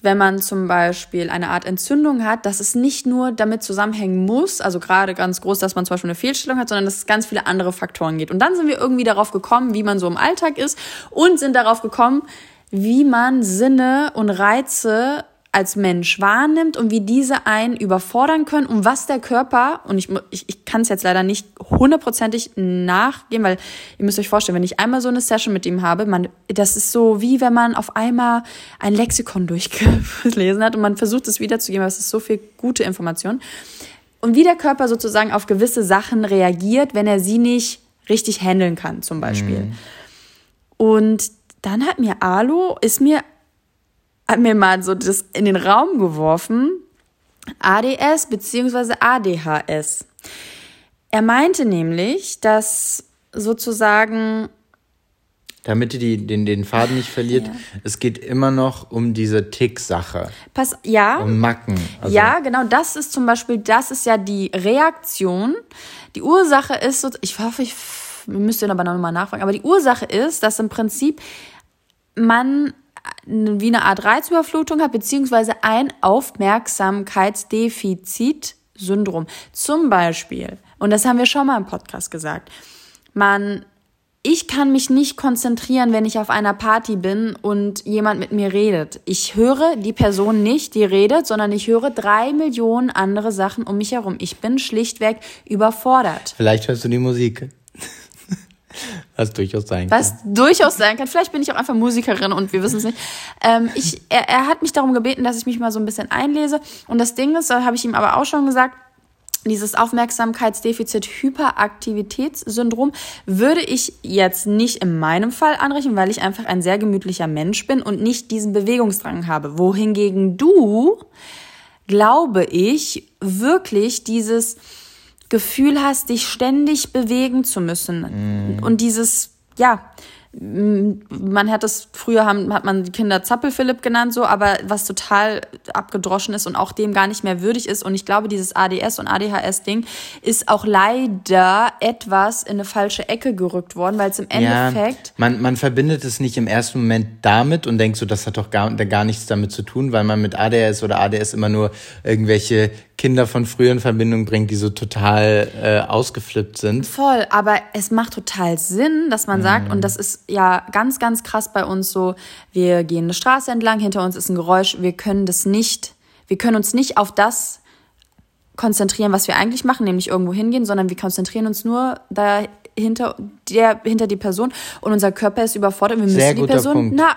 wenn man zum Beispiel eine Art Entzündung hat, dass es nicht nur damit zusammenhängen muss, also gerade ganz groß, dass man zum Beispiel eine Fehlstellung hat, sondern dass es ganz viele andere Faktoren geht. Und dann sind wir irgendwie darauf gekommen, wie man so im Alltag ist und sind darauf gekommen, wie man Sinne und Reize als Mensch wahrnimmt und wie diese einen überfordern können und was der Körper, und ich, ich, ich kann es jetzt leider nicht hundertprozentig nachgehen, weil ihr müsst euch vorstellen, wenn ich einmal so eine Session mit ihm habe, man, das ist so wie wenn man auf einmal ein Lexikon [laughs] durchgelesen hat und man versucht es wiederzugeben, aber es ist so viel gute Information. Und wie der Körper sozusagen auf gewisse Sachen reagiert, wenn er sie nicht richtig handeln kann, zum Beispiel. Mhm. Und dann hat mir Alu, ist mir hat mir mal so das in den Raum geworfen, ADS bzw. ADHS. Er meinte nämlich, dass sozusagen damit ihr die, den, den Faden nicht verliert, ja. es geht immer noch um diese Tick-Sache. Pass, ja. Um Macken. Also. Ja, genau, das ist zum Beispiel, das ist ja die Reaktion. Die Ursache ist, so, ich hoffe, ich müsste aber noch mal nachfragen, aber die Ursache ist, dass im Prinzip man wie eine Art Reizüberflutung hat, beziehungsweise ein Aufmerksamkeitsdefizitsyndrom. Zum Beispiel, und das haben wir schon mal im Podcast gesagt, man, ich kann mich nicht konzentrieren, wenn ich auf einer Party bin und jemand mit mir redet. Ich höre die Person nicht, die redet, sondern ich höre drei Millionen andere Sachen um mich herum. Ich bin schlichtweg überfordert. Vielleicht hörst du die Musik. Was durchaus sein kann. Was durchaus sein kann. Vielleicht bin ich auch einfach Musikerin und wir wissen es nicht. Ähm, ich, er, er hat mich darum gebeten, dass ich mich mal so ein bisschen einlese. Und das Ding ist, da habe ich ihm aber auch schon gesagt, dieses Aufmerksamkeitsdefizit-Hyperaktivitätssyndrom würde ich jetzt nicht in meinem Fall anrechnen, weil ich einfach ein sehr gemütlicher Mensch bin und nicht diesen Bewegungsdrang habe. Wohingegen du, glaube ich, wirklich dieses Gefühl hast, dich ständig bewegen zu müssen. Mm. Und dieses, ja, man hat das früher haben, hat man die Kinder Zappelphilipp genannt so, aber was total abgedroschen ist und auch dem gar nicht mehr würdig ist und ich glaube dieses ADS und ADHS Ding ist auch leider etwas in eine falsche Ecke gerückt worden, weil es im Endeffekt ja, man man verbindet es nicht im ersten Moment damit und denkt so, das hat doch gar gar nichts damit zu tun, weil man mit ADHS oder ADS immer nur irgendwelche Kinder von früher in Verbindung bringt, die so total äh, ausgeflippt sind. Voll, aber es macht total Sinn, dass man sagt, und das ist ja ganz, ganz krass bei uns so, wir gehen eine Straße entlang, hinter uns ist ein Geräusch, wir können das nicht, wir können uns nicht auf das konzentrieren, was wir eigentlich machen, nämlich irgendwo hingehen, sondern wir konzentrieren uns nur dahinter der hinter die Person und unser Körper ist überfordert. Wir müssen die Person na,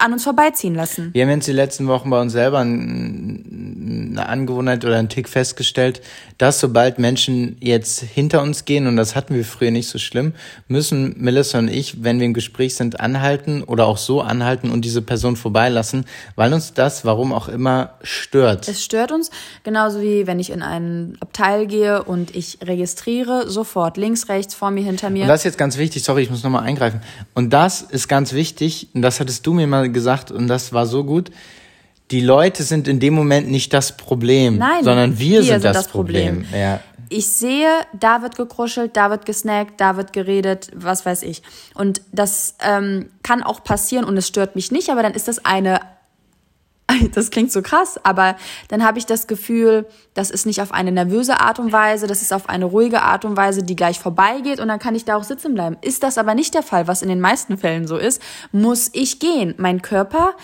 an uns vorbeiziehen lassen. Wir haben jetzt die letzten Wochen bei uns selber eine Angewohnheit oder einen Tick festgestellt, dass sobald Menschen jetzt hinter uns gehen, und das hatten wir früher nicht so schlimm, müssen Melissa und ich, wenn wir im Gespräch sind, anhalten oder auch so anhalten und diese Person vorbeilassen, weil uns das, warum auch immer, stört. Es stört uns, genauso wie wenn ich in ein Abteil gehe und ich registriere sofort links, rechts, vor mir, hinter mir. Und das ist jetzt ganz wichtig, sorry, ich muss nochmal eingreifen. Und das ist ganz wichtig, und das hattest du mir mal gesagt, und das war so gut die Leute sind in dem Moment nicht das Problem, Nein, sondern wir, wir sind, sind, das, das Problem. Problem. Ja. Ich sehe, da wird gekruschelt, da wird gesnackt, da wird geredet, was weiß ich. Und das ähm, kann auch passieren und es stört mich nicht, aber dann ist das eine [laughs] das klingt so krass, aber dann habe ich das Gefühl, das ist nicht auf eine nervöse Art und Weise, das ist auf eine ruhige Art und Weise, die gleich vorbeigeht und dann kann ich da auch sitzen bleiben. Ist das aber nicht der Fall, was in den meisten Fällen so ist, muss ich gehen. Mein Körper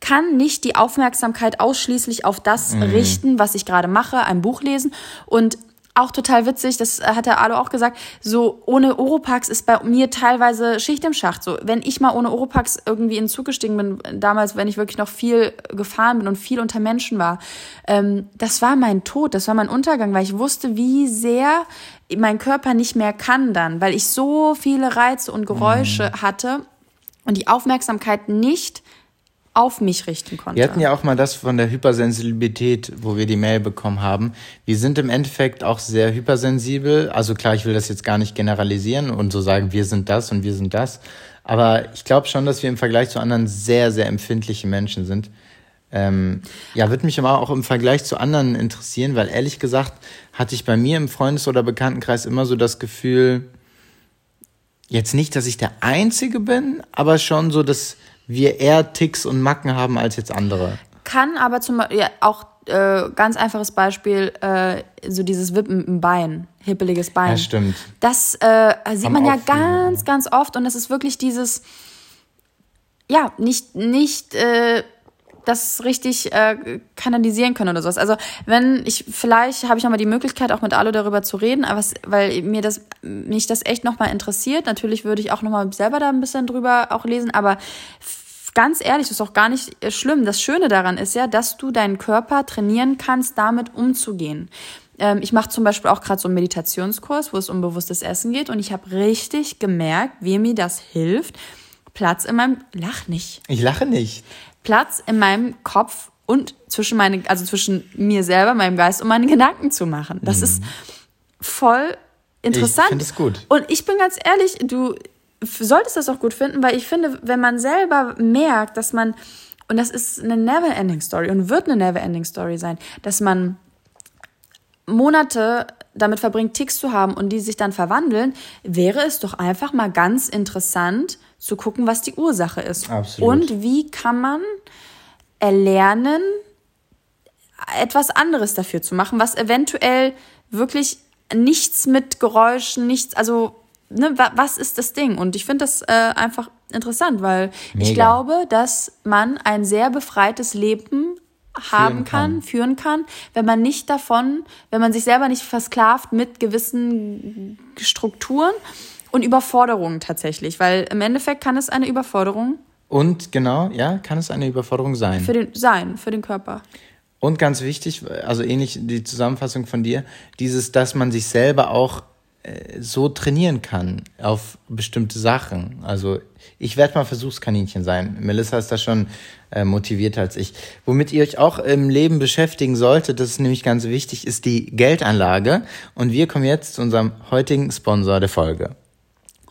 kann nicht die Aufmerksamkeit ausschließlich auf das mhm. richten, was ich gerade mache, ein Buch lesen. Und auch total witzig, das hat der Alo auch gesagt, so ohne Oropax ist bei mir teilweise Schicht im Schacht. So, wenn ich mal ohne Oropax irgendwie in den Zug gestiegen bin, damals, wenn ich wirklich noch viel gefahren bin und viel unter Menschen war, ähm, das war mein Tod, das war mein Untergang, weil ich wusste, wie sehr mein Körper nicht mehr kann dann, weil ich so viele Reize und Geräusche mhm. hatte und die Aufmerksamkeit nicht auf mich richten konnte. Wir hatten ja auch mal das von der Hypersensibilität, wo wir die Mail bekommen haben. Wir sind im Endeffekt auch sehr hypersensibel. Also klar, ich will das jetzt gar nicht generalisieren und so sagen, wir sind das und wir sind das. Aber ich glaube schon, dass wir im Vergleich zu anderen sehr, sehr empfindliche Menschen sind. Ähm, ja, würde mich aber auch im Vergleich zu anderen interessieren, weil ehrlich gesagt hatte ich bei mir im Freundes- oder Bekanntenkreis immer so das Gefühl, jetzt nicht, dass ich der Einzige bin, aber schon so, dass wir eher Ticks und Macken haben als jetzt andere. Kann aber zum Beispiel, ja, auch äh, ganz einfaches Beispiel, äh, so dieses Wippen im Bein, hippeliges Bein. Ja, stimmt. Das äh, sieht Haben man ja ganz, ganz oft und das ist wirklich dieses, ja, nicht, nicht, äh, das richtig äh, kanalisieren können oder sowas. Also wenn ich vielleicht habe ich noch mal die Möglichkeit auch mit Alu darüber zu reden, aber es, weil mir das mich das echt noch mal interessiert. Natürlich würde ich auch noch mal selber da ein bisschen drüber auch lesen, aber ganz ehrlich, das ist auch gar nicht äh, schlimm. Das Schöne daran ist ja, dass du deinen Körper trainieren kannst, damit umzugehen. Ähm, ich mache zum Beispiel auch gerade so einen Meditationskurs, wo es um bewusstes Essen geht und ich habe richtig gemerkt, wie mir das hilft. Platz in meinem, lach nicht. Ich lache nicht. Platz in meinem Kopf und zwischen meine, also zwischen mir selber, meinem Geist und meinen Gedanken zu machen. Das mhm. ist voll interessant. Ich finde es gut. Und ich bin ganz ehrlich, du, solltest das auch gut finden, weil ich finde, wenn man selber merkt, dass man, und das ist eine never-ending Story und wird eine never-ending Story sein, dass man Monate damit verbringt, Ticks zu haben und die sich dann verwandeln, wäre es doch einfach mal ganz interessant zu gucken, was die Ursache ist. Absolut. Und wie kann man erlernen, etwas anderes dafür zu machen, was eventuell wirklich nichts mit Geräuschen, nichts, also ne, was ist das Ding? Und ich finde das äh, einfach interessant, weil Mega. ich glaube, dass man ein sehr befreites Leben haben kann, kann, führen kann, wenn man nicht davon, wenn man sich selber nicht versklavt mit gewissen Strukturen und Überforderungen tatsächlich, weil im Endeffekt kann es eine Überforderung und genau, ja, kann es eine Überforderung sein. Für den sein, für den Körper. Und ganz wichtig, also ähnlich die Zusammenfassung von dir, dieses, dass man sich selber auch so trainieren kann auf bestimmte Sachen. Also ich werde mal Versuchskaninchen sein. Melissa ist da schon äh, motivierter als ich. Womit ihr euch auch im Leben beschäftigen solltet, das ist nämlich ganz wichtig, ist die Geldanlage. Und wir kommen jetzt zu unserem heutigen Sponsor der Folge.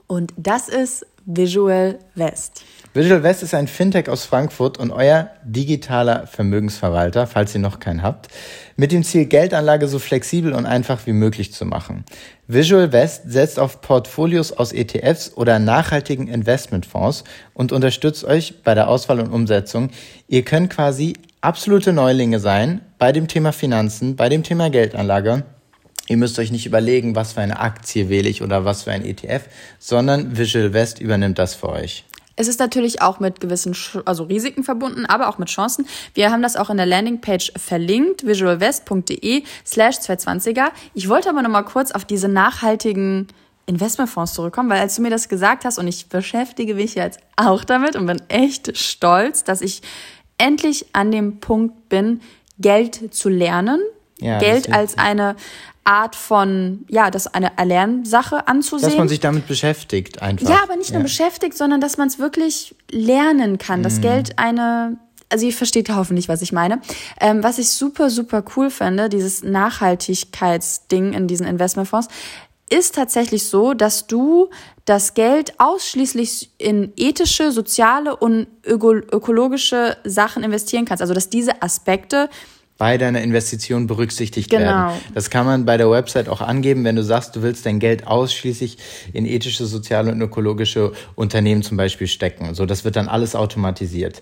Und das ist Visual West. Visual West ist ein Fintech aus Frankfurt und euer digitaler Vermögensverwalter, falls ihr noch keinen habt, mit dem Ziel, Geldanlage so flexibel und einfach wie möglich zu machen. Visual West setzt auf Portfolios aus ETFs oder nachhaltigen Investmentfonds und unterstützt euch bei der Auswahl und Umsetzung. Ihr könnt quasi absolute Neulinge sein bei dem Thema Finanzen, bei dem Thema Geldanlage, Ihr müsst euch nicht überlegen, was für eine Aktie wähle ich oder was für ein ETF, sondern Visual West übernimmt das für euch. Es ist natürlich auch mit gewissen also Risiken verbunden, aber auch mit Chancen. Wir haben das auch in der Landingpage verlinkt, visualwest.de slash 220er. Ich wollte aber noch mal kurz auf diese nachhaltigen Investmentfonds zurückkommen, weil als du mir das gesagt hast und ich beschäftige mich jetzt auch damit und bin echt stolz, dass ich endlich an dem Punkt bin, Geld zu lernen, ja, Geld als eine Art von, ja, das eine Erlernsache anzusehen. Dass man sich damit beschäftigt einfach. Ja, aber nicht nur ja. beschäftigt, sondern dass man es wirklich lernen kann. Das mhm. Geld eine, also ihr versteht hoffentlich, was ich meine. Ähm, was ich super, super cool finde, dieses Nachhaltigkeitsding in diesen Investmentfonds, ist tatsächlich so, dass du das Geld ausschließlich in ethische, soziale und ökologische Sachen investieren kannst. Also dass diese Aspekte bei deiner Investition berücksichtigt genau. werden. Das kann man bei der Website auch angeben, wenn du sagst, du willst dein Geld ausschließlich in ethische, soziale und ökologische Unternehmen zum Beispiel stecken. So, das wird dann alles automatisiert.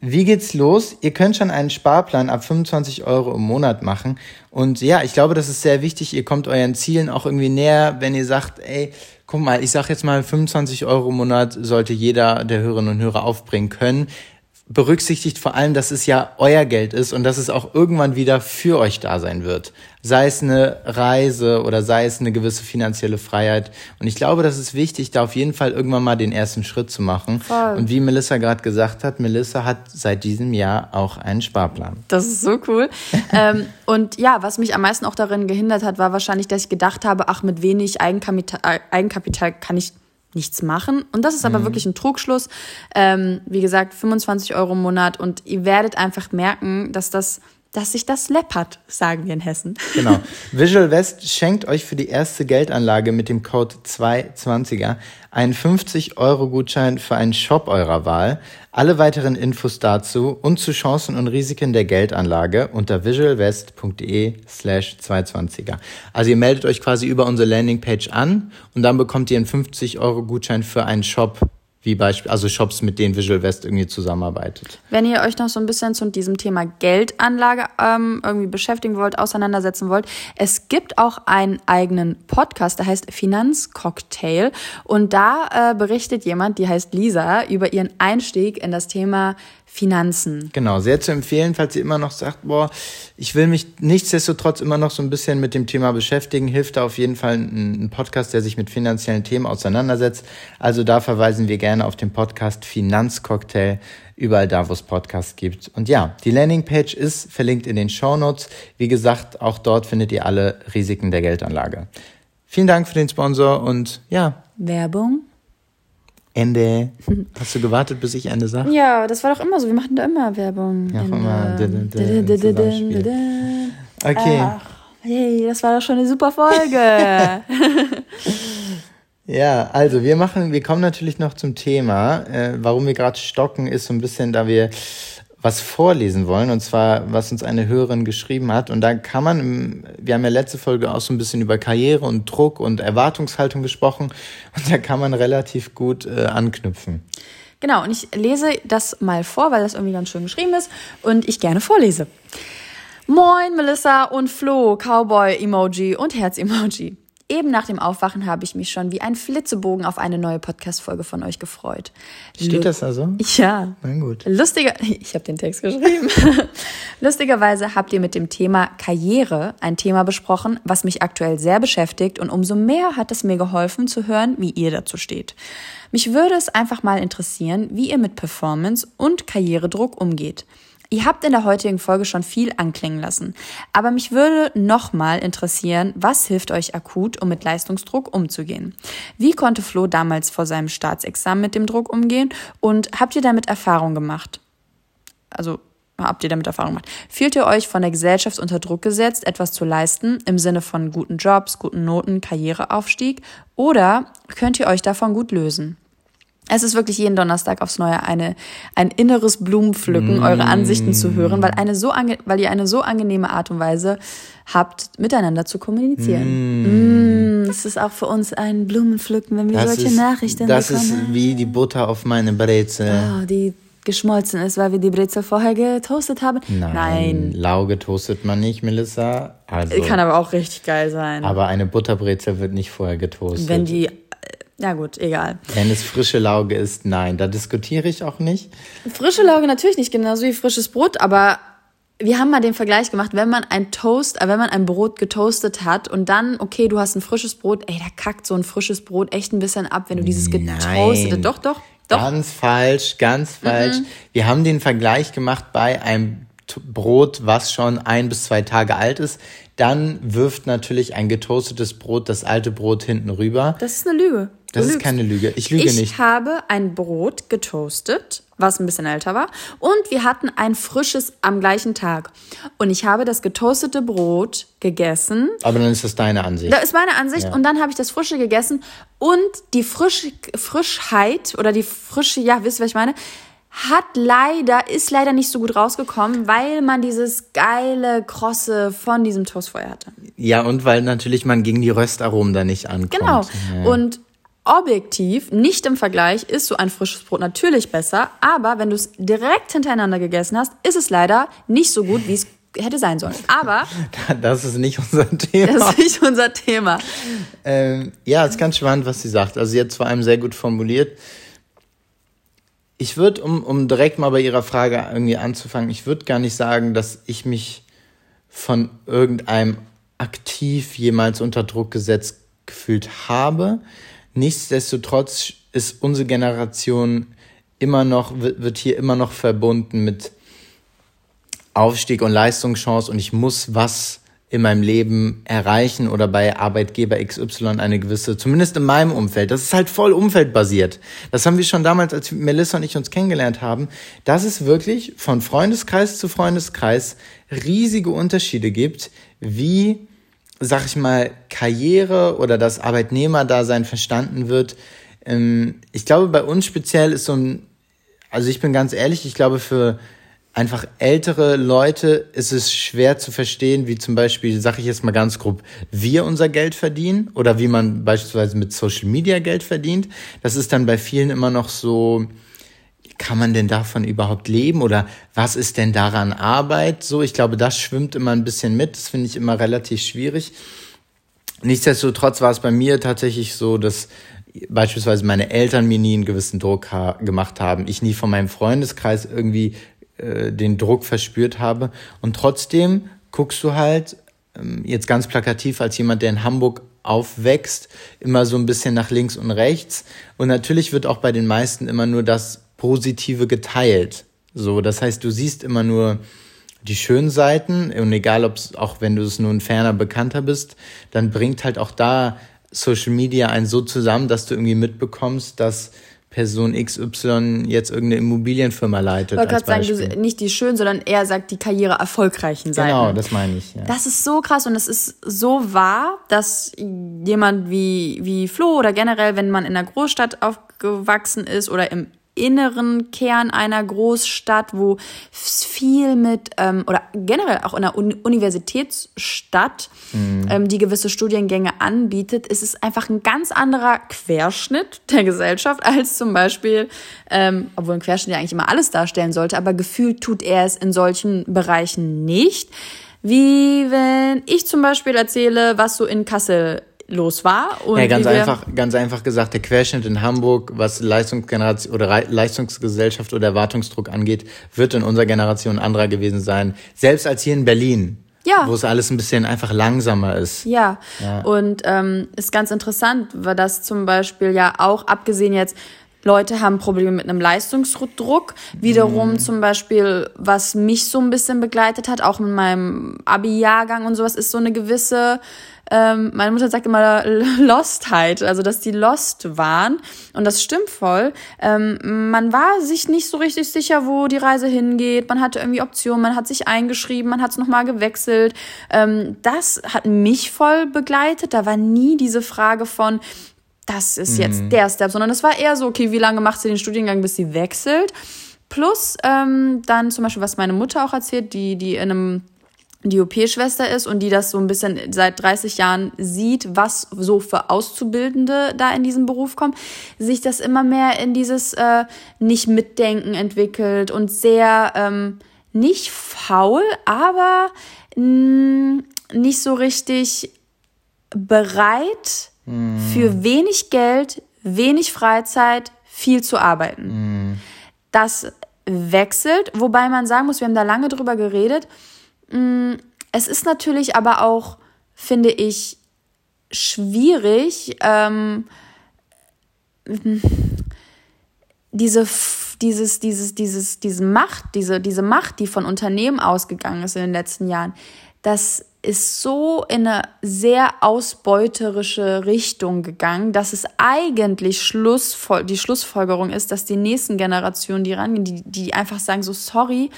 Wie geht's los? Ihr könnt schon einen Sparplan ab 25 Euro im Monat machen. Und ja, ich glaube, das ist sehr wichtig. Ihr kommt euren Zielen auch irgendwie näher, wenn ihr sagt, ey, guck mal, ich sag jetzt mal, 25 Euro im Monat sollte jeder der Hörerinnen und Hörer aufbringen können berücksichtigt vor allem, dass es ja euer Geld ist und dass es auch irgendwann wieder für euch da sein wird. Sei es eine Reise oder sei es eine gewisse finanzielle Freiheit. Und ich glaube, das ist wichtig, da auf jeden Fall irgendwann mal den ersten Schritt zu machen. Voll. Und wie Melissa gerade gesagt hat, Melissa hat seit diesem Jahr auch einen Sparplan. Das ist so cool. [laughs] ähm, und ja, was mich am meisten auch darin gehindert hat, war wahrscheinlich, dass ich gedacht habe, ach, mit wenig Eigenkapital, Eigenkapital kann ich nichts machen. Und das ist aber mhm. wirklich ein Trugschluss. Ähm, wie gesagt, 25 Euro im Monat und ihr werdet einfach merken, dass das dass sich das läppert, sagen wir in Hessen. Genau. [laughs] Visual West schenkt euch für die erste Geldanlage mit dem Code 220er einen 50-Euro-Gutschein für einen Shop eurer Wahl. Alle weiteren Infos dazu und zu Chancen und Risiken der Geldanlage unter visualwest.de slash 220er. Also ihr meldet euch quasi über unsere Landingpage an und dann bekommt ihr einen 50-Euro-Gutschein für einen Shop wie Beispiel, also Shops, mit denen Visual West irgendwie zusammenarbeitet. Wenn ihr euch noch so ein bisschen zu diesem Thema Geldanlage ähm, irgendwie beschäftigen wollt, auseinandersetzen wollt, es gibt auch einen eigenen Podcast, der heißt Finanzcocktail und da äh, berichtet jemand, die heißt Lisa, über ihren Einstieg in das Thema Finanzen. Genau, sehr zu empfehlen, falls ihr immer noch sagt, boah, ich will mich nichtsdestotrotz immer noch so ein bisschen mit dem Thema beschäftigen, hilft da auf jeden Fall ein, ein Podcast, der sich mit finanziellen Themen auseinandersetzt. Also da verweisen wir gerne auf den Podcast Finanzcocktail, überall da, wo es Podcasts gibt. Und ja, die Landingpage ist verlinkt in den Show Notes. Wie gesagt, auch dort findet ihr alle Risiken der Geldanlage. Vielen Dank für den Sponsor und ja. Werbung Ende. Hast du gewartet, bis ich Ende sage? Ja, das war doch immer so. Wir machen da immer Werbung. Ja, immer. Okay. Ach, hey, das war doch schon eine super Folge. [laughs] ja, also wir machen, wir kommen natürlich noch zum Thema. Äh, warum wir gerade stocken, ist so ein bisschen, da wir was vorlesen wollen, und zwar, was uns eine Hörerin geschrieben hat. Und da kann man, wir haben ja letzte Folge auch so ein bisschen über Karriere und Druck und Erwartungshaltung gesprochen, und da kann man relativ gut äh, anknüpfen. Genau, und ich lese das mal vor, weil das irgendwie ganz schön geschrieben ist und ich gerne vorlese. Moin, Melissa und Flo, Cowboy-Emoji und Herz-Emoji. Eben nach dem Aufwachen habe ich mich schon wie ein Flitzebogen auf eine neue Podcast-Folge von euch gefreut. Steht das also? Ja. Na gut. Lustiger, [laughs] ich habe den Text geschrieben. [laughs] Lustigerweise habt ihr mit dem Thema Karriere ein Thema besprochen, was mich aktuell sehr beschäftigt und umso mehr hat es mir geholfen zu hören, wie ihr dazu steht. Mich würde es einfach mal interessieren, wie ihr mit Performance und Karrieredruck umgeht. Ihr habt in der heutigen Folge schon viel anklingen lassen, aber mich würde nochmal interessieren, was hilft euch akut, um mit Leistungsdruck umzugehen? Wie konnte Flo damals vor seinem Staatsexamen mit dem Druck umgehen und habt ihr damit Erfahrung gemacht? Also habt ihr damit Erfahrung gemacht? Fühlt ihr euch von der Gesellschaft unter Druck gesetzt, etwas zu leisten im Sinne von guten Jobs, guten Noten, Karriereaufstieg oder könnt ihr euch davon gut lösen? Es ist wirklich jeden Donnerstag aufs Neue eine, ein inneres Blumenpflücken, mm. eure Ansichten zu hören, weil, eine so ange, weil ihr eine so angenehme Art und Weise habt, miteinander zu kommunizieren. Mm. Mm, es ist auch für uns ein Blumenpflücken, wenn wir das solche ist, Nachrichten das bekommen. Das ist wie die Butter auf meine Brezel. Oh, die geschmolzen ist, weil wir die Brezel vorher getoastet haben. Nein, Nein. Lauge toastet man nicht, Melissa. Also, Kann aber auch richtig geil sein. Aber eine Butterbrezel wird nicht vorher getoastet. Wenn die ja gut, egal. Wenn es frische Lauge ist, nein, da diskutiere ich auch nicht. Frische Lauge natürlich nicht, genauso wie frisches Brot, aber wir haben mal den Vergleich gemacht, wenn man ein Toast, äh, wenn man ein Brot getoastet hat und dann, okay, du hast ein frisches Brot, ey, da kackt so ein frisches Brot echt ein bisschen ab, wenn du dieses getoastete, doch, doch, doch. Ganz falsch, ganz falsch. Mhm. Wir haben den Vergleich gemacht bei einem Brot, was schon ein bis zwei Tage alt ist. Dann wirft natürlich ein getoastetes Brot das alte Brot hinten rüber. Das ist eine Lüge. Das ist keine Lüge. Ich lüge ich nicht. Ich habe ein Brot getoastet, was ein bisschen älter war, und wir hatten ein frisches am gleichen Tag. Und ich habe das getoastete Brot gegessen. Aber dann ist das deine Ansicht. Das ist meine Ansicht. Ja. Und dann habe ich das frische gegessen und die Frisch Frischheit oder die frische, ja, wisst ihr, was ich meine? Hat leider, ist leider nicht so gut rausgekommen, weil man dieses geile Krosse von diesem Toastfeuer hatte. Ja, und weil natürlich man gegen die Röstaromen da nicht ankommt. Genau. Ja. Und objektiv, nicht im Vergleich, ist so ein frisches Brot natürlich besser, aber wenn du es direkt hintereinander gegessen hast, ist es leider nicht so gut, wie es hätte sein sollen. Aber [laughs] das ist nicht unser Thema. Das ist nicht unser Thema. Ähm, ja, es ist ganz spannend, was sie sagt. Also sie hat vor allem sehr gut formuliert. Ich würde, um, um direkt mal bei ihrer Frage irgendwie anzufangen, ich würde gar nicht sagen, dass ich mich von irgendeinem aktiv jemals unter Druck gesetzt gefühlt habe. Nichtsdestotrotz ist unsere Generation immer noch, wird hier immer noch verbunden mit Aufstieg und Leistungschance und ich muss was in meinem Leben erreichen oder bei Arbeitgeber XY eine gewisse, zumindest in meinem Umfeld. Das ist halt voll umfeldbasiert. Das haben wir schon damals, als Melissa und ich uns kennengelernt haben, dass es wirklich von Freundeskreis zu Freundeskreis riesige Unterschiede gibt, wie sag ich mal, Karriere oder das Arbeitnehmerdasein verstanden wird. Ähm, ich glaube, bei uns speziell ist so ein, also ich bin ganz ehrlich, ich glaube, für einfach ältere Leute ist es schwer zu verstehen, wie zum Beispiel, sage ich jetzt mal ganz grob, wir unser Geld verdienen oder wie man beispielsweise mit Social Media Geld verdient. Das ist dann bei vielen immer noch so, kann man denn davon überhaupt leben oder was ist denn daran Arbeit? So, ich glaube, das schwimmt immer ein bisschen mit. Das finde ich immer relativ schwierig. Nichtsdestotrotz war es bei mir tatsächlich so, dass beispielsweise meine Eltern mir nie einen gewissen Druck ha gemacht haben. Ich nie von meinem Freundeskreis irgendwie äh, den Druck verspürt habe. Und trotzdem guckst du halt ähm, jetzt ganz plakativ als jemand, der in Hamburg aufwächst, immer so ein bisschen nach links und rechts. Und natürlich wird auch bei den meisten immer nur das Positive geteilt. So, das heißt, du siehst immer nur die schönen Seiten und egal, ob es auch wenn du es nur ein ferner Bekannter bist, dann bringt halt auch da Social Media einen so zusammen, dass du irgendwie mitbekommst, dass Person XY jetzt irgendeine Immobilienfirma leitet. Ich wollte gerade sagen, du, nicht die schön, sondern eher sagt die Karriere erfolgreichen Seiten. Genau, das meine ich. Ja. Das ist so krass und es ist so wahr, dass jemand wie, wie Flo oder generell, wenn man in einer Großstadt aufgewachsen ist oder im inneren Kern einer Großstadt, wo viel mit, ähm, oder generell auch in einer Un Universitätsstadt, mhm. ähm, die gewisse Studiengänge anbietet, ist es einfach ein ganz anderer Querschnitt der Gesellschaft als zum Beispiel, ähm, obwohl ein Querschnitt ja eigentlich immer alles darstellen sollte, aber gefühlt tut er es in solchen Bereichen nicht. Wie wenn ich zum Beispiel erzähle, was so in Kassel los war. Und ja, ganz einfach, ganz einfach gesagt, der Querschnitt in Hamburg, was Leistungsgeneration oder Leistungsgesellschaft oder Erwartungsdruck angeht, wird in unserer Generation anderer gewesen sein. Selbst als hier in Berlin. Ja. Wo es alles ein bisschen einfach langsamer ist. Ja. ja. Und ähm, ist ganz interessant, weil das zum Beispiel ja auch, abgesehen jetzt, Leute haben Probleme mit einem Leistungsdruck. Wiederum mhm. zum Beispiel, was mich so ein bisschen begleitet hat, auch mit meinem Abi-Jahrgang und sowas, ist so eine gewisse ähm, meine Mutter sagt immer [laughs] Lostheit, also dass die lost waren. Und das stimmt voll. Ähm, man war sich nicht so richtig sicher, wo die Reise hingeht. Man hatte irgendwie Optionen, man hat sich eingeschrieben, man hat es nochmal gewechselt. Ähm, das hat mich voll begleitet. Da war nie diese Frage von, das ist jetzt mhm. der Step, sondern es war eher so, okay, wie lange macht sie den Studiengang, bis sie wechselt? Plus ähm, dann zum Beispiel, was meine Mutter auch erzählt, die, die in einem die OP-Schwester ist und die das so ein bisschen seit 30 Jahren sieht, was so für Auszubildende da in diesen Beruf kommen, sich das immer mehr in dieses äh, Nicht-Mitdenken entwickelt und sehr ähm, nicht faul, aber mh, mm, nicht so richtig bereit mm. für wenig Geld, wenig Freizeit, viel zu arbeiten. Mm. Das wechselt, wobei man sagen muss, wir haben da lange drüber geredet, es ist natürlich aber auch, finde ich, schwierig, ähm, diese, dieses, dieses, dieses, diese Macht, diese, diese Macht, die von Unternehmen ausgegangen ist in den letzten Jahren, das ist so in eine sehr ausbeuterische Richtung gegangen, dass es eigentlich Schlussfol die Schlussfolgerung ist, dass die nächsten Generationen, die rangehen, die, die einfach sagen so, sorry,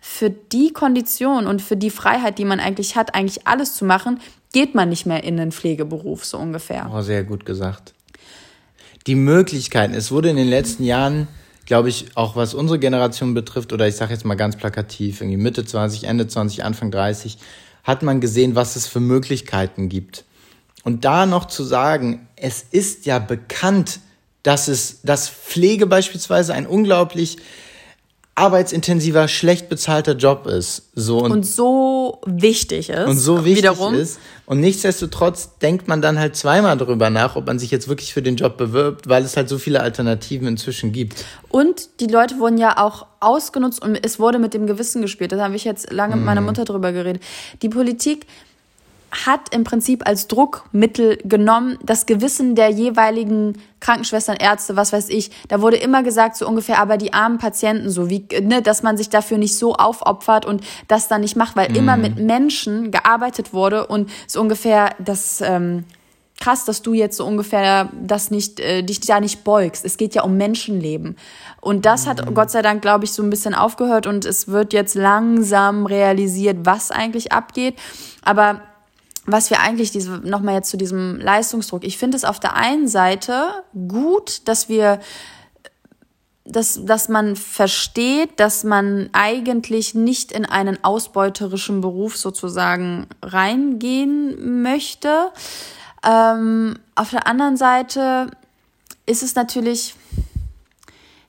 für die Kondition und für die Freiheit, die man eigentlich hat, eigentlich alles zu machen, geht man nicht mehr in den Pflegeberuf, so ungefähr. Oh, sehr gut gesagt. Die Möglichkeiten, es wurde in den letzten Jahren, glaube ich, auch was unsere Generation betrifft, oder ich sage jetzt mal ganz plakativ, irgendwie Mitte 20, Ende 20, Anfang 30, hat man gesehen, was es für Möglichkeiten gibt. Und da noch zu sagen, es ist ja bekannt, dass es, dass Pflege beispielsweise ein unglaublich arbeitsintensiver, schlecht bezahlter Job ist. So und, und so wichtig ist. Und so wichtig wiederum. ist. Und nichtsdestotrotz denkt man dann halt zweimal darüber nach, ob man sich jetzt wirklich für den Job bewirbt, weil es halt so viele Alternativen inzwischen gibt. Und die Leute wurden ja auch ausgenutzt und es wurde mit dem Gewissen gespielt. Das habe ich jetzt lange mit meiner mhm. Mutter drüber geredet. Die Politik hat im Prinzip als Druckmittel genommen das Gewissen der jeweiligen Krankenschwestern, Ärzte, was weiß ich. Da wurde immer gesagt, so ungefähr, aber die armen Patienten, so wie, ne, dass man sich dafür nicht so aufopfert und das dann nicht macht, weil mhm. immer mit Menschen gearbeitet wurde und so ungefähr das, ähm, krass, dass du jetzt so ungefähr das nicht, äh, dich da nicht beugst. Es geht ja um Menschenleben. Und das hat mhm. Gott sei Dank, glaube ich, so ein bisschen aufgehört und es wird jetzt langsam realisiert, was eigentlich abgeht. Aber was wir eigentlich diese nochmal jetzt zu diesem Leistungsdruck. Ich finde es auf der einen Seite gut, dass wir dass, dass man versteht, dass man eigentlich nicht in einen ausbeuterischen Beruf sozusagen reingehen möchte. Ähm, auf der anderen Seite ist es natürlich,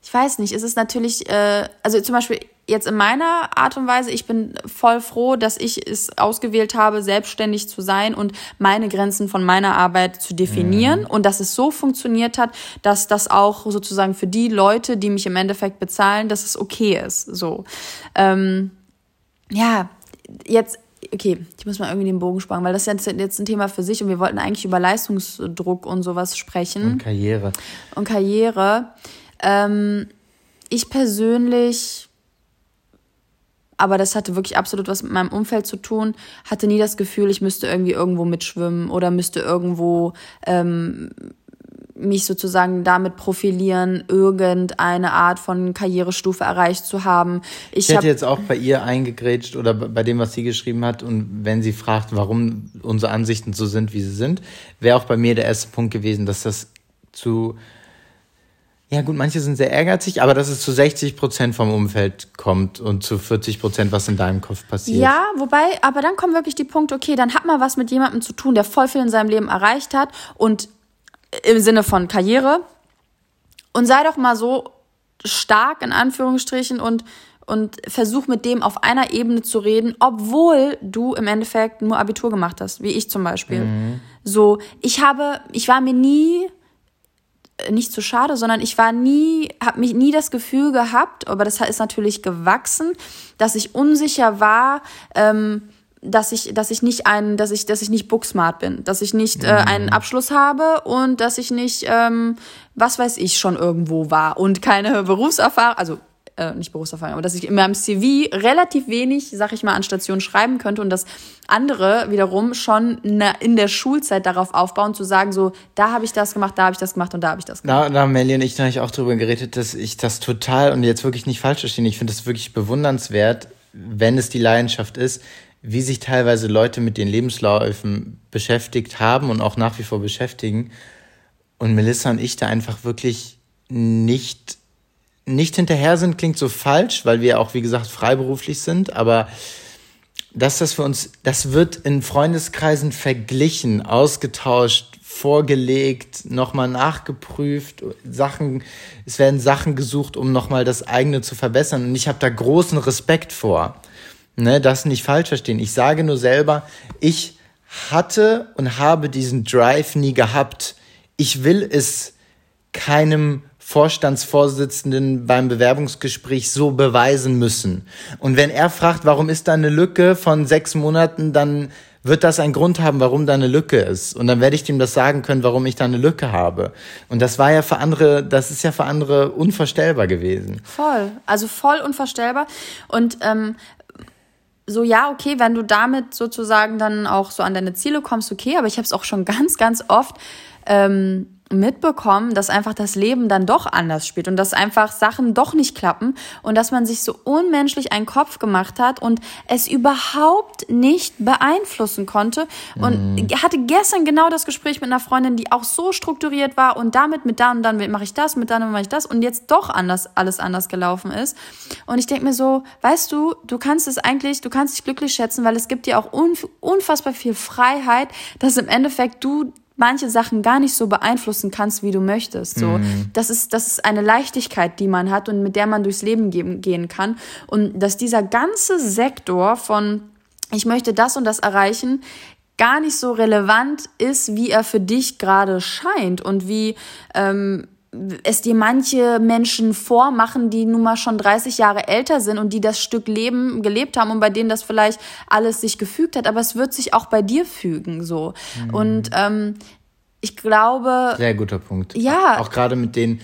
ich weiß nicht, ist es natürlich, äh, also zum Beispiel jetzt in meiner Art und Weise, ich bin voll froh, dass ich es ausgewählt habe, selbstständig zu sein und meine Grenzen von meiner Arbeit zu definieren mhm. und dass es so funktioniert hat, dass das auch sozusagen für die Leute, die mich im Endeffekt bezahlen, dass es okay ist. So, ähm, ja, jetzt okay, ich muss mal irgendwie den Bogen spannen, weil das ist jetzt ein Thema für sich und wir wollten eigentlich über Leistungsdruck und sowas sprechen. Und Karriere. Und Karriere. Ähm, ich persönlich aber das hatte wirklich absolut was mit meinem Umfeld zu tun. Hatte nie das Gefühl, ich müsste irgendwie irgendwo mitschwimmen oder müsste irgendwo ähm, mich sozusagen damit profilieren, irgendeine Art von Karrierestufe erreicht zu haben. Ich, ich hätte jetzt auch bei ihr eingegrätscht oder bei dem, was sie geschrieben hat und wenn sie fragt, warum unsere Ansichten so sind, wie sie sind, wäre auch bei mir der erste Punkt gewesen, dass das zu ja gut, manche sind sehr ehrgeizig, aber dass es zu 60 Prozent vom Umfeld kommt und zu 40 Prozent, was in deinem Kopf passiert. Ja, wobei, aber dann kommen wirklich die Punkte, okay, dann hat man was mit jemandem zu tun, der voll viel in seinem Leben erreicht hat und im Sinne von Karriere. Und sei doch mal so stark in Anführungsstrichen und und versuch mit dem auf einer Ebene zu reden, obwohl du im Endeffekt nur Abitur gemacht hast, wie ich zum Beispiel. Mhm. So, ich habe, ich war mir nie nicht zu schade, sondern ich war nie, habe mich nie das Gefühl gehabt, aber das ist natürlich gewachsen, dass ich unsicher war, ähm, dass ich, dass ich nicht einen, dass ich, dass ich nicht booksmart bin, dass ich nicht äh, einen mhm. Abschluss habe und dass ich nicht, ähm, was weiß ich, schon irgendwo war und keine Berufserfahrung, also äh, nicht Berufserfahrung, aber dass ich in meinem CV relativ wenig, sag ich mal, an Stationen schreiben könnte und dass andere wiederum schon in der Schulzeit darauf aufbauen, zu sagen, so, da habe ich das gemacht, da habe ich das gemacht und da habe ich das gemacht. Da, da Melly und ich da ich auch drüber geredet, dass ich das total und jetzt wirklich nicht falsch verstehe, ich finde das wirklich bewundernswert, wenn es die Leidenschaft ist, wie sich teilweise Leute mit den Lebensläufen beschäftigt haben und auch nach wie vor beschäftigen. Und Melissa und ich da einfach wirklich nicht nicht hinterher sind, klingt so falsch, weil wir auch, wie gesagt, freiberuflich sind, aber dass das für uns, das wird in Freundeskreisen verglichen, ausgetauscht, vorgelegt, nochmal nachgeprüft, Sachen, es werden Sachen gesucht, um nochmal das eigene zu verbessern. Und ich habe da großen Respekt vor. Ne, das nicht falsch verstehen. Ich sage nur selber, ich hatte und habe diesen Drive nie gehabt. Ich will es keinem Vorstandsvorsitzenden beim Bewerbungsgespräch so beweisen müssen. Und wenn er fragt, warum ist da eine Lücke von sechs Monaten, dann wird das einen Grund haben, warum da eine Lücke ist. Und dann werde ich dem das sagen können, warum ich da eine Lücke habe. Und das war ja für andere, das ist ja für andere unvorstellbar gewesen. Voll, also voll unvorstellbar. Und ähm, so, ja, okay, wenn du damit sozusagen dann auch so an deine Ziele kommst, okay, aber ich habe es auch schon ganz, ganz oft ähm, mitbekommen, dass einfach das Leben dann doch anders spielt und dass einfach Sachen doch nicht klappen und dass man sich so unmenschlich einen Kopf gemacht hat und es überhaupt nicht beeinflussen konnte. Und mhm. hatte gestern genau das Gespräch mit einer Freundin, die auch so strukturiert war und damit mit dann und dann mache ich das, mit dann und mache ich das und jetzt doch anders alles anders gelaufen ist. Und ich denke mir so, weißt du, du kannst es eigentlich, du kannst dich glücklich schätzen, weil es gibt dir auch unfassbar viel Freiheit, dass im Endeffekt du manche Sachen gar nicht so beeinflussen kannst, wie du möchtest. So, mm. das ist, das ist eine Leichtigkeit, die man hat und mit der man durchs Leben geben, gehen kann. Und dass dieser ganze Sektor von ich möchte das und das erreichen, gar nicht so relevant ist, wie er für dich gerade scheint und wie ähm, es dir manche Menschen vormachen, die nun mal schon 30 Jahre älter sind und die das Stück Leben gelebt haben und bei denen das vielleicht alles sich gefügt hat, aber es wird sich auch bei dir fügen, so. Mhm. Und ähm, ich glaube. Sehr guter Punkt. Ja. Auch gerade mit denen,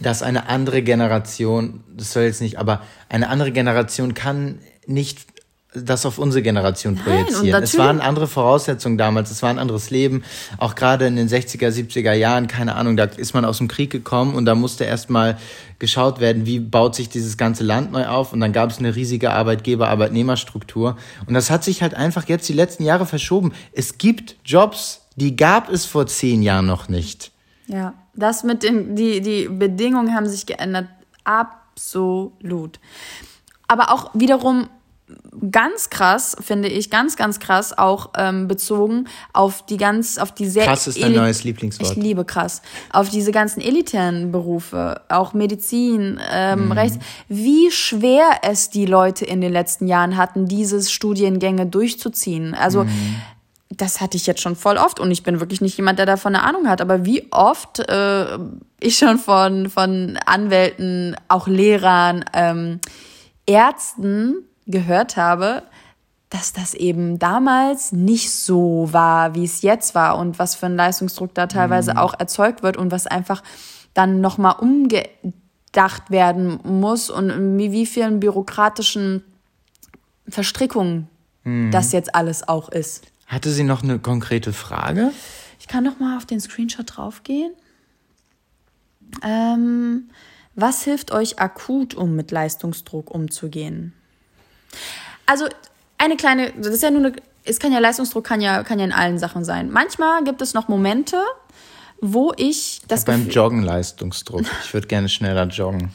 dass eine andere Generation, das soll jetzt nicht, aber eine andere Generation kann nicht das auf unsere Generation projizieren. Nein, es waren andere Voraussetzungen damals, es war ein anderes Leben. Auch gerade in den 60er, 70er Jahren, keine Ahnung, da ist man aus dem Krieg gekommen und da musste erstmal geschaut werden, wie baut sich dieses ganze Land neu auf und dann gab es eine riesige Arbeitgeber-Arbeitnehmerstruktur und das hat sich halt einfach jetzt die letzten Jahre verschoben. Es gibt Jobs, die gab es vor zehn Jahren noch nicht. Ja, das mit den, die, die Bedingungen haben sich geändert. Absolut. Aber auch wiederum ganz krass, finde ich, ganz, ganz krass auch ähm, bezogen auf die ganz, auf die sehr. Krass ist dein neues Lieblingswort. Ich liebe krass. Auf diese ganzen elitären Berufe, auch Medizin, ähm, mhm. Rechts, wie schwer es die Leute in den letzten Jahren hatten, diese Studiengänge durchzuziehen. Also, mhm. das hatte ich jetzt schon voll oft und ich bin wirklich nicht jemand, der davon eine Ahnung hat, aber wie oft äh, ich schon von, von Anwälten, auch Lehrern, ähm, Ärzten gehört habe, dass das eben damals nicht so war, wie es jetzt war und was für ein Leistungsdruck da teilweise mhm. auch erzeugt wird und was einfach dann nochmal umgedacht werden muss und wie, wie vielen bürokratischen Verstrickungen mhm. das jetzt alles auch ist. Hatte sie noch eine konkrete Frage? Ich kann noch mal auf den Screenshot draufgehen. Ähm, was hilft euch akut, um mit Leistungsdruck umzugehen? Also eine kleine, das ist ja nur eine, es kann ja Leistungsdruck kann ja kann ja in allen Sachen sein. Manchmal gibt es noch Momente, wo ich das beim Joggen Leistungsdruck. Ich würde gerne schneller joggen.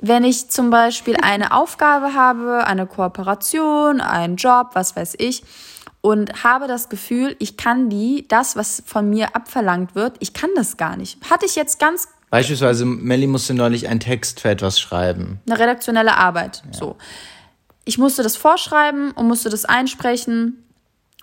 Wenn ich zum Beispiel eine Aufgabe habe, eine Kooperation, einen Job, was weiß ich, und habe das Gefühl, ich kann die, das, was von mir abverlangt wird, ich kann das gar nicht. Hatte ich jetzt ganz Beispielsweise, Melly musste neulich einen Text für etwas schreiben. Eine redaktionelle Arbeit. Ja. So ich musste das vorschreiben und musste das einsprechen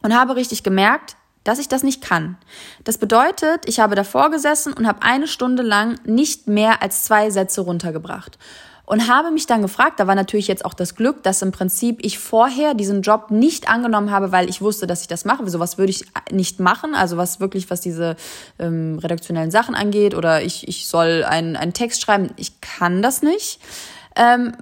und habe richtig gemerkt, dass ich das nicht kann. Das bedeutet, ich habe davor gesessen und habe eine Stunde lang nicht mehr als zwei Sätze runtergebracht. Und habe mich dann gefragt, da war natürlich jetzt auch das Glück, dass im Prinzip ich vorher diesen Job nicht angenommen habe, weil ich wusste, dass ich das mache. Sowas würde ich nicht machen. Also was wirklich, was diese ähm, redaktionellen Sachen angeht oder ich, ich soll einen, einen Text schreiben, ich kann das nicht. Ähm,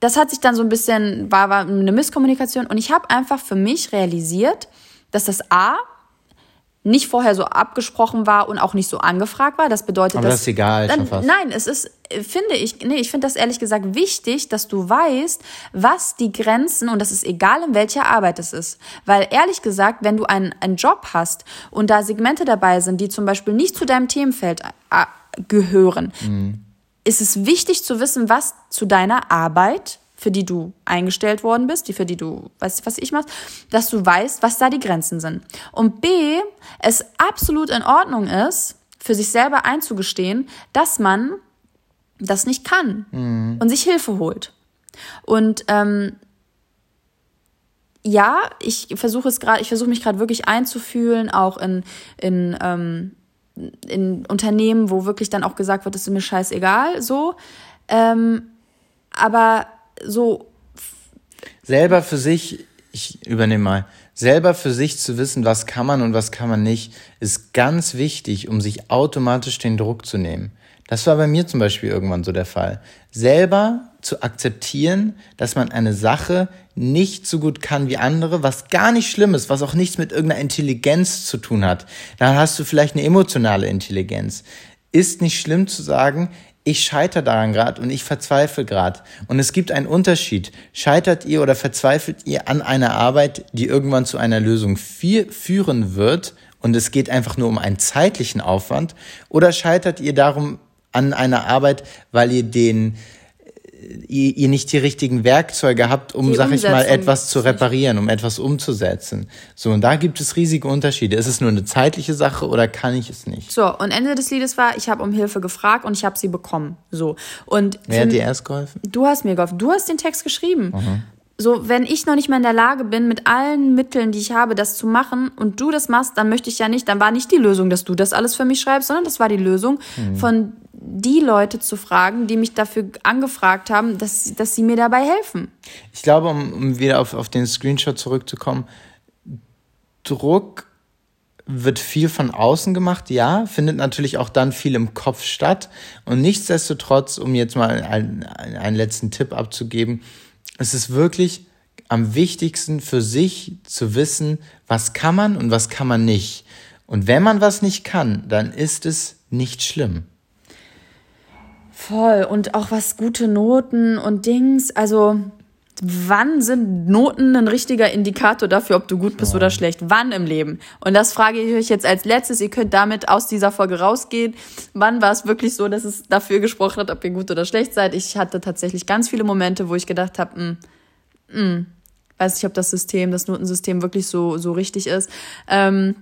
das hat sich dann so ein bisschen, war, war eine Misskommunikation und ich habe einfach für mich realisiert, dass das A nicht vorher so abgesprochen war und auch nicht so angefragt war. Das bedeutet, Aber dass, das ist egal, dann, schon fast. Nein, es ist, finde ich, nee, ich finde das ehrlich gesagt wichtig, dass du weißt, was die Grenzen, und das ist egal, in welcher Arbeit es ist. Weil ehrlich gesagt, wenn du einen, einen Job hast und da Segmente dabei sind, die zum Beispiel nicht zu deinem Themenfeld äh, gehören, mhm ist es wichtig zu wissen, was zu deiner Arbeit für die du eingestellt worden bist, die für die du, weißt du, was ich machst, dass du weißt, was da die Grenzen sind. Und B, es absolut in Ordnung ist, für sich selber einzugestehen, dass man das nicht kann mhm. und sich Hilfe holt. Und ähm, ja, ich versuche es gerade, ich versuche mich gerade wirklich einzufühlen, auch in, in, ähm, in Unternehmen, wo wirklich dann auch gesagt wird, das ist mir scheißegal, so. Ähm, aber so. Selber für sich, ich übernehme mal, selber für sich zu wissen, was kann man und was kann man nicht, ist ganz wichtig, um sich automatisch den Druck zu nehmen. Das war bei mir zum Beispiel irgendwann so der Fall. Selber zu akzeptieren, dass man eine Sache nicht so gut kann wie andere, was gar nicht schlimm ist, was auch nichts mit irgendeiner Intelligenz zu tun hat. Dann hast du vielleicht eine emotionale Intelligenz. Ist nicht schlimm zu sagen, ich scheitere daran gerade und ich verzweifle gerade. Und es gibt einen Unterschied. Scheitert ihr oder verzweifelt ihr an einer Arbeit, die irgendwann zu einer Lösung führen wird und es geht einfach nur um einen zeitlichen Aufwand? Oder scheitert ihr darum an einer Arbeit, weil ihr den ihr, ihr nicht die richtigen Werkzeuge habt, um, die sag ich mal, etwas zu reparieren, um etwas umzusetzen. So, und da gibt es riesige Unterschiede. Ist es nur eine zeitliche Sache oder kann ich es nicht? So, und Ende des Liedes war, ich habe um Hilfe gefragt und ich habe sie bekommen. So. Und Wer hat dir erst geholfen? Du hast mir geholfen. Du hast den Text geschrieben. Mhm so, wenn ich noch nicht mal in der Lage bin, mit allen Mitteln, die ich habe, das zu machen und du das machst, dann möchte ich ja nicht, dann war nicht die Lösung, dass du das alles für mich schreibst, sondern das war die Lösung, mhm. von die Leute zu fragen, die mich dafür angefragt haben, dass, dass sie mir dabei helfen. Ich glaube, um, um wieder auf, auf den Screenshot zurückzukommen, Druck wird viel von außen gemacht, ja, findet natürlich auch dann viel im Kopf statt. Und nichtsdestotrotz, um jetzt mal einen, einen letzten Tipp abzugeben, es ist wirklich am wichtigsten für sich zu wissen, was kann man und was kann man nicht. Und wenn man was nicht kann, dann ist es nicht schlimm. Voll. Und auch was gute Noten und Dings. Also, wann sind Noten ein richtiger Indikator dafür, ob du gut bist oh. oder schlecht? Wann im Leben? Und das frage ich euch jetzt als letztes. Ihr könnt damit aus dieser Folge rausgehen. Wann war es wirklich so, dass es dafür gesprochen hat, ob ihr gut oder schlecht seid? Ich hatte tatsächlich ganz viele Momente, wo ich gedacht habe, hm, hm, weiß nicht, ob das System, das Notensystem wirklich so, so richtig ist. Ähm,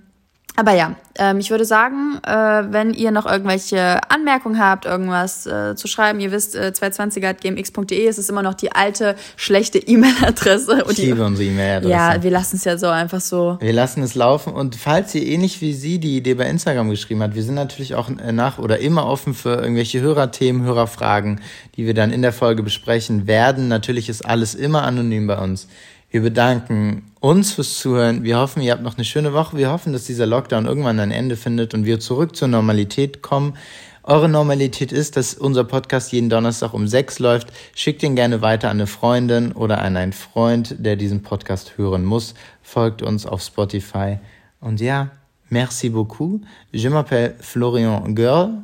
aber ja, ähm, ich würde sagen, äh, wenn ihr noch irgendwelche Anmerkungen habt, irgendwas äh, zu schreiben, ihr wisst, äh, 220.gmx.de, es ist immer noch die alte, schlechte E-Mail-Adresse. Ich liebe unsere E-Mail-Adresse. Ja, wir lassen es ja so einfach so. Wir lassen es laufen und falls ihr ähnlich wie sie die Idee bei Instagram geschrieben hat, wir sind natürlich auch nach oder immer offen für irgendwelche Hörerthemen, Hörerfragen, die wir dann in der Folge besprechen werden. Natürlich ist alles immer anonym bei uns. Wir bedanken uns fürs Zuhören. Wir hoffen, ihr habt noch eine schöne Woche. Wir hoffen, dass dieser Lockdown irgendwann ein Ende findet und wir zurück zur Normalität kommen. Eure Normalität ist, dass unser Podcast jeden Donnerstag um sechs läuft. Schickt ihn gerne weiter an eine Freundin oder an einen Freund, der diesen Podcast hören muss. Folgt uns auf Spotify. Und ja, merci beaucoup. Je m'appelle Florian Girl.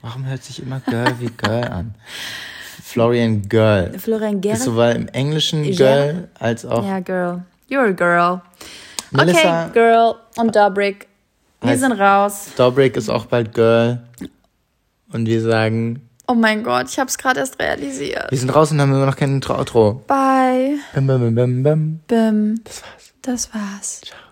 Warum hört sich immer Girl wie Girl [laughs] an? Florian Girl. Florian Girl. Ist sowohl im Englischen Girl als auch. Ja, Girl. You're a girl. Melissa okay, Girl und Dobrik. Wir sind raus. Dobrik ist auch bald Girl. Und wir sagen. Oh mein Gott, ich hab's gerade erst realisiert. Wir sind raus und haben immer noch kein Outro. Bye. Bim, bim, bim, bim, bim. Bim. Das war's. Das war's. Ciao.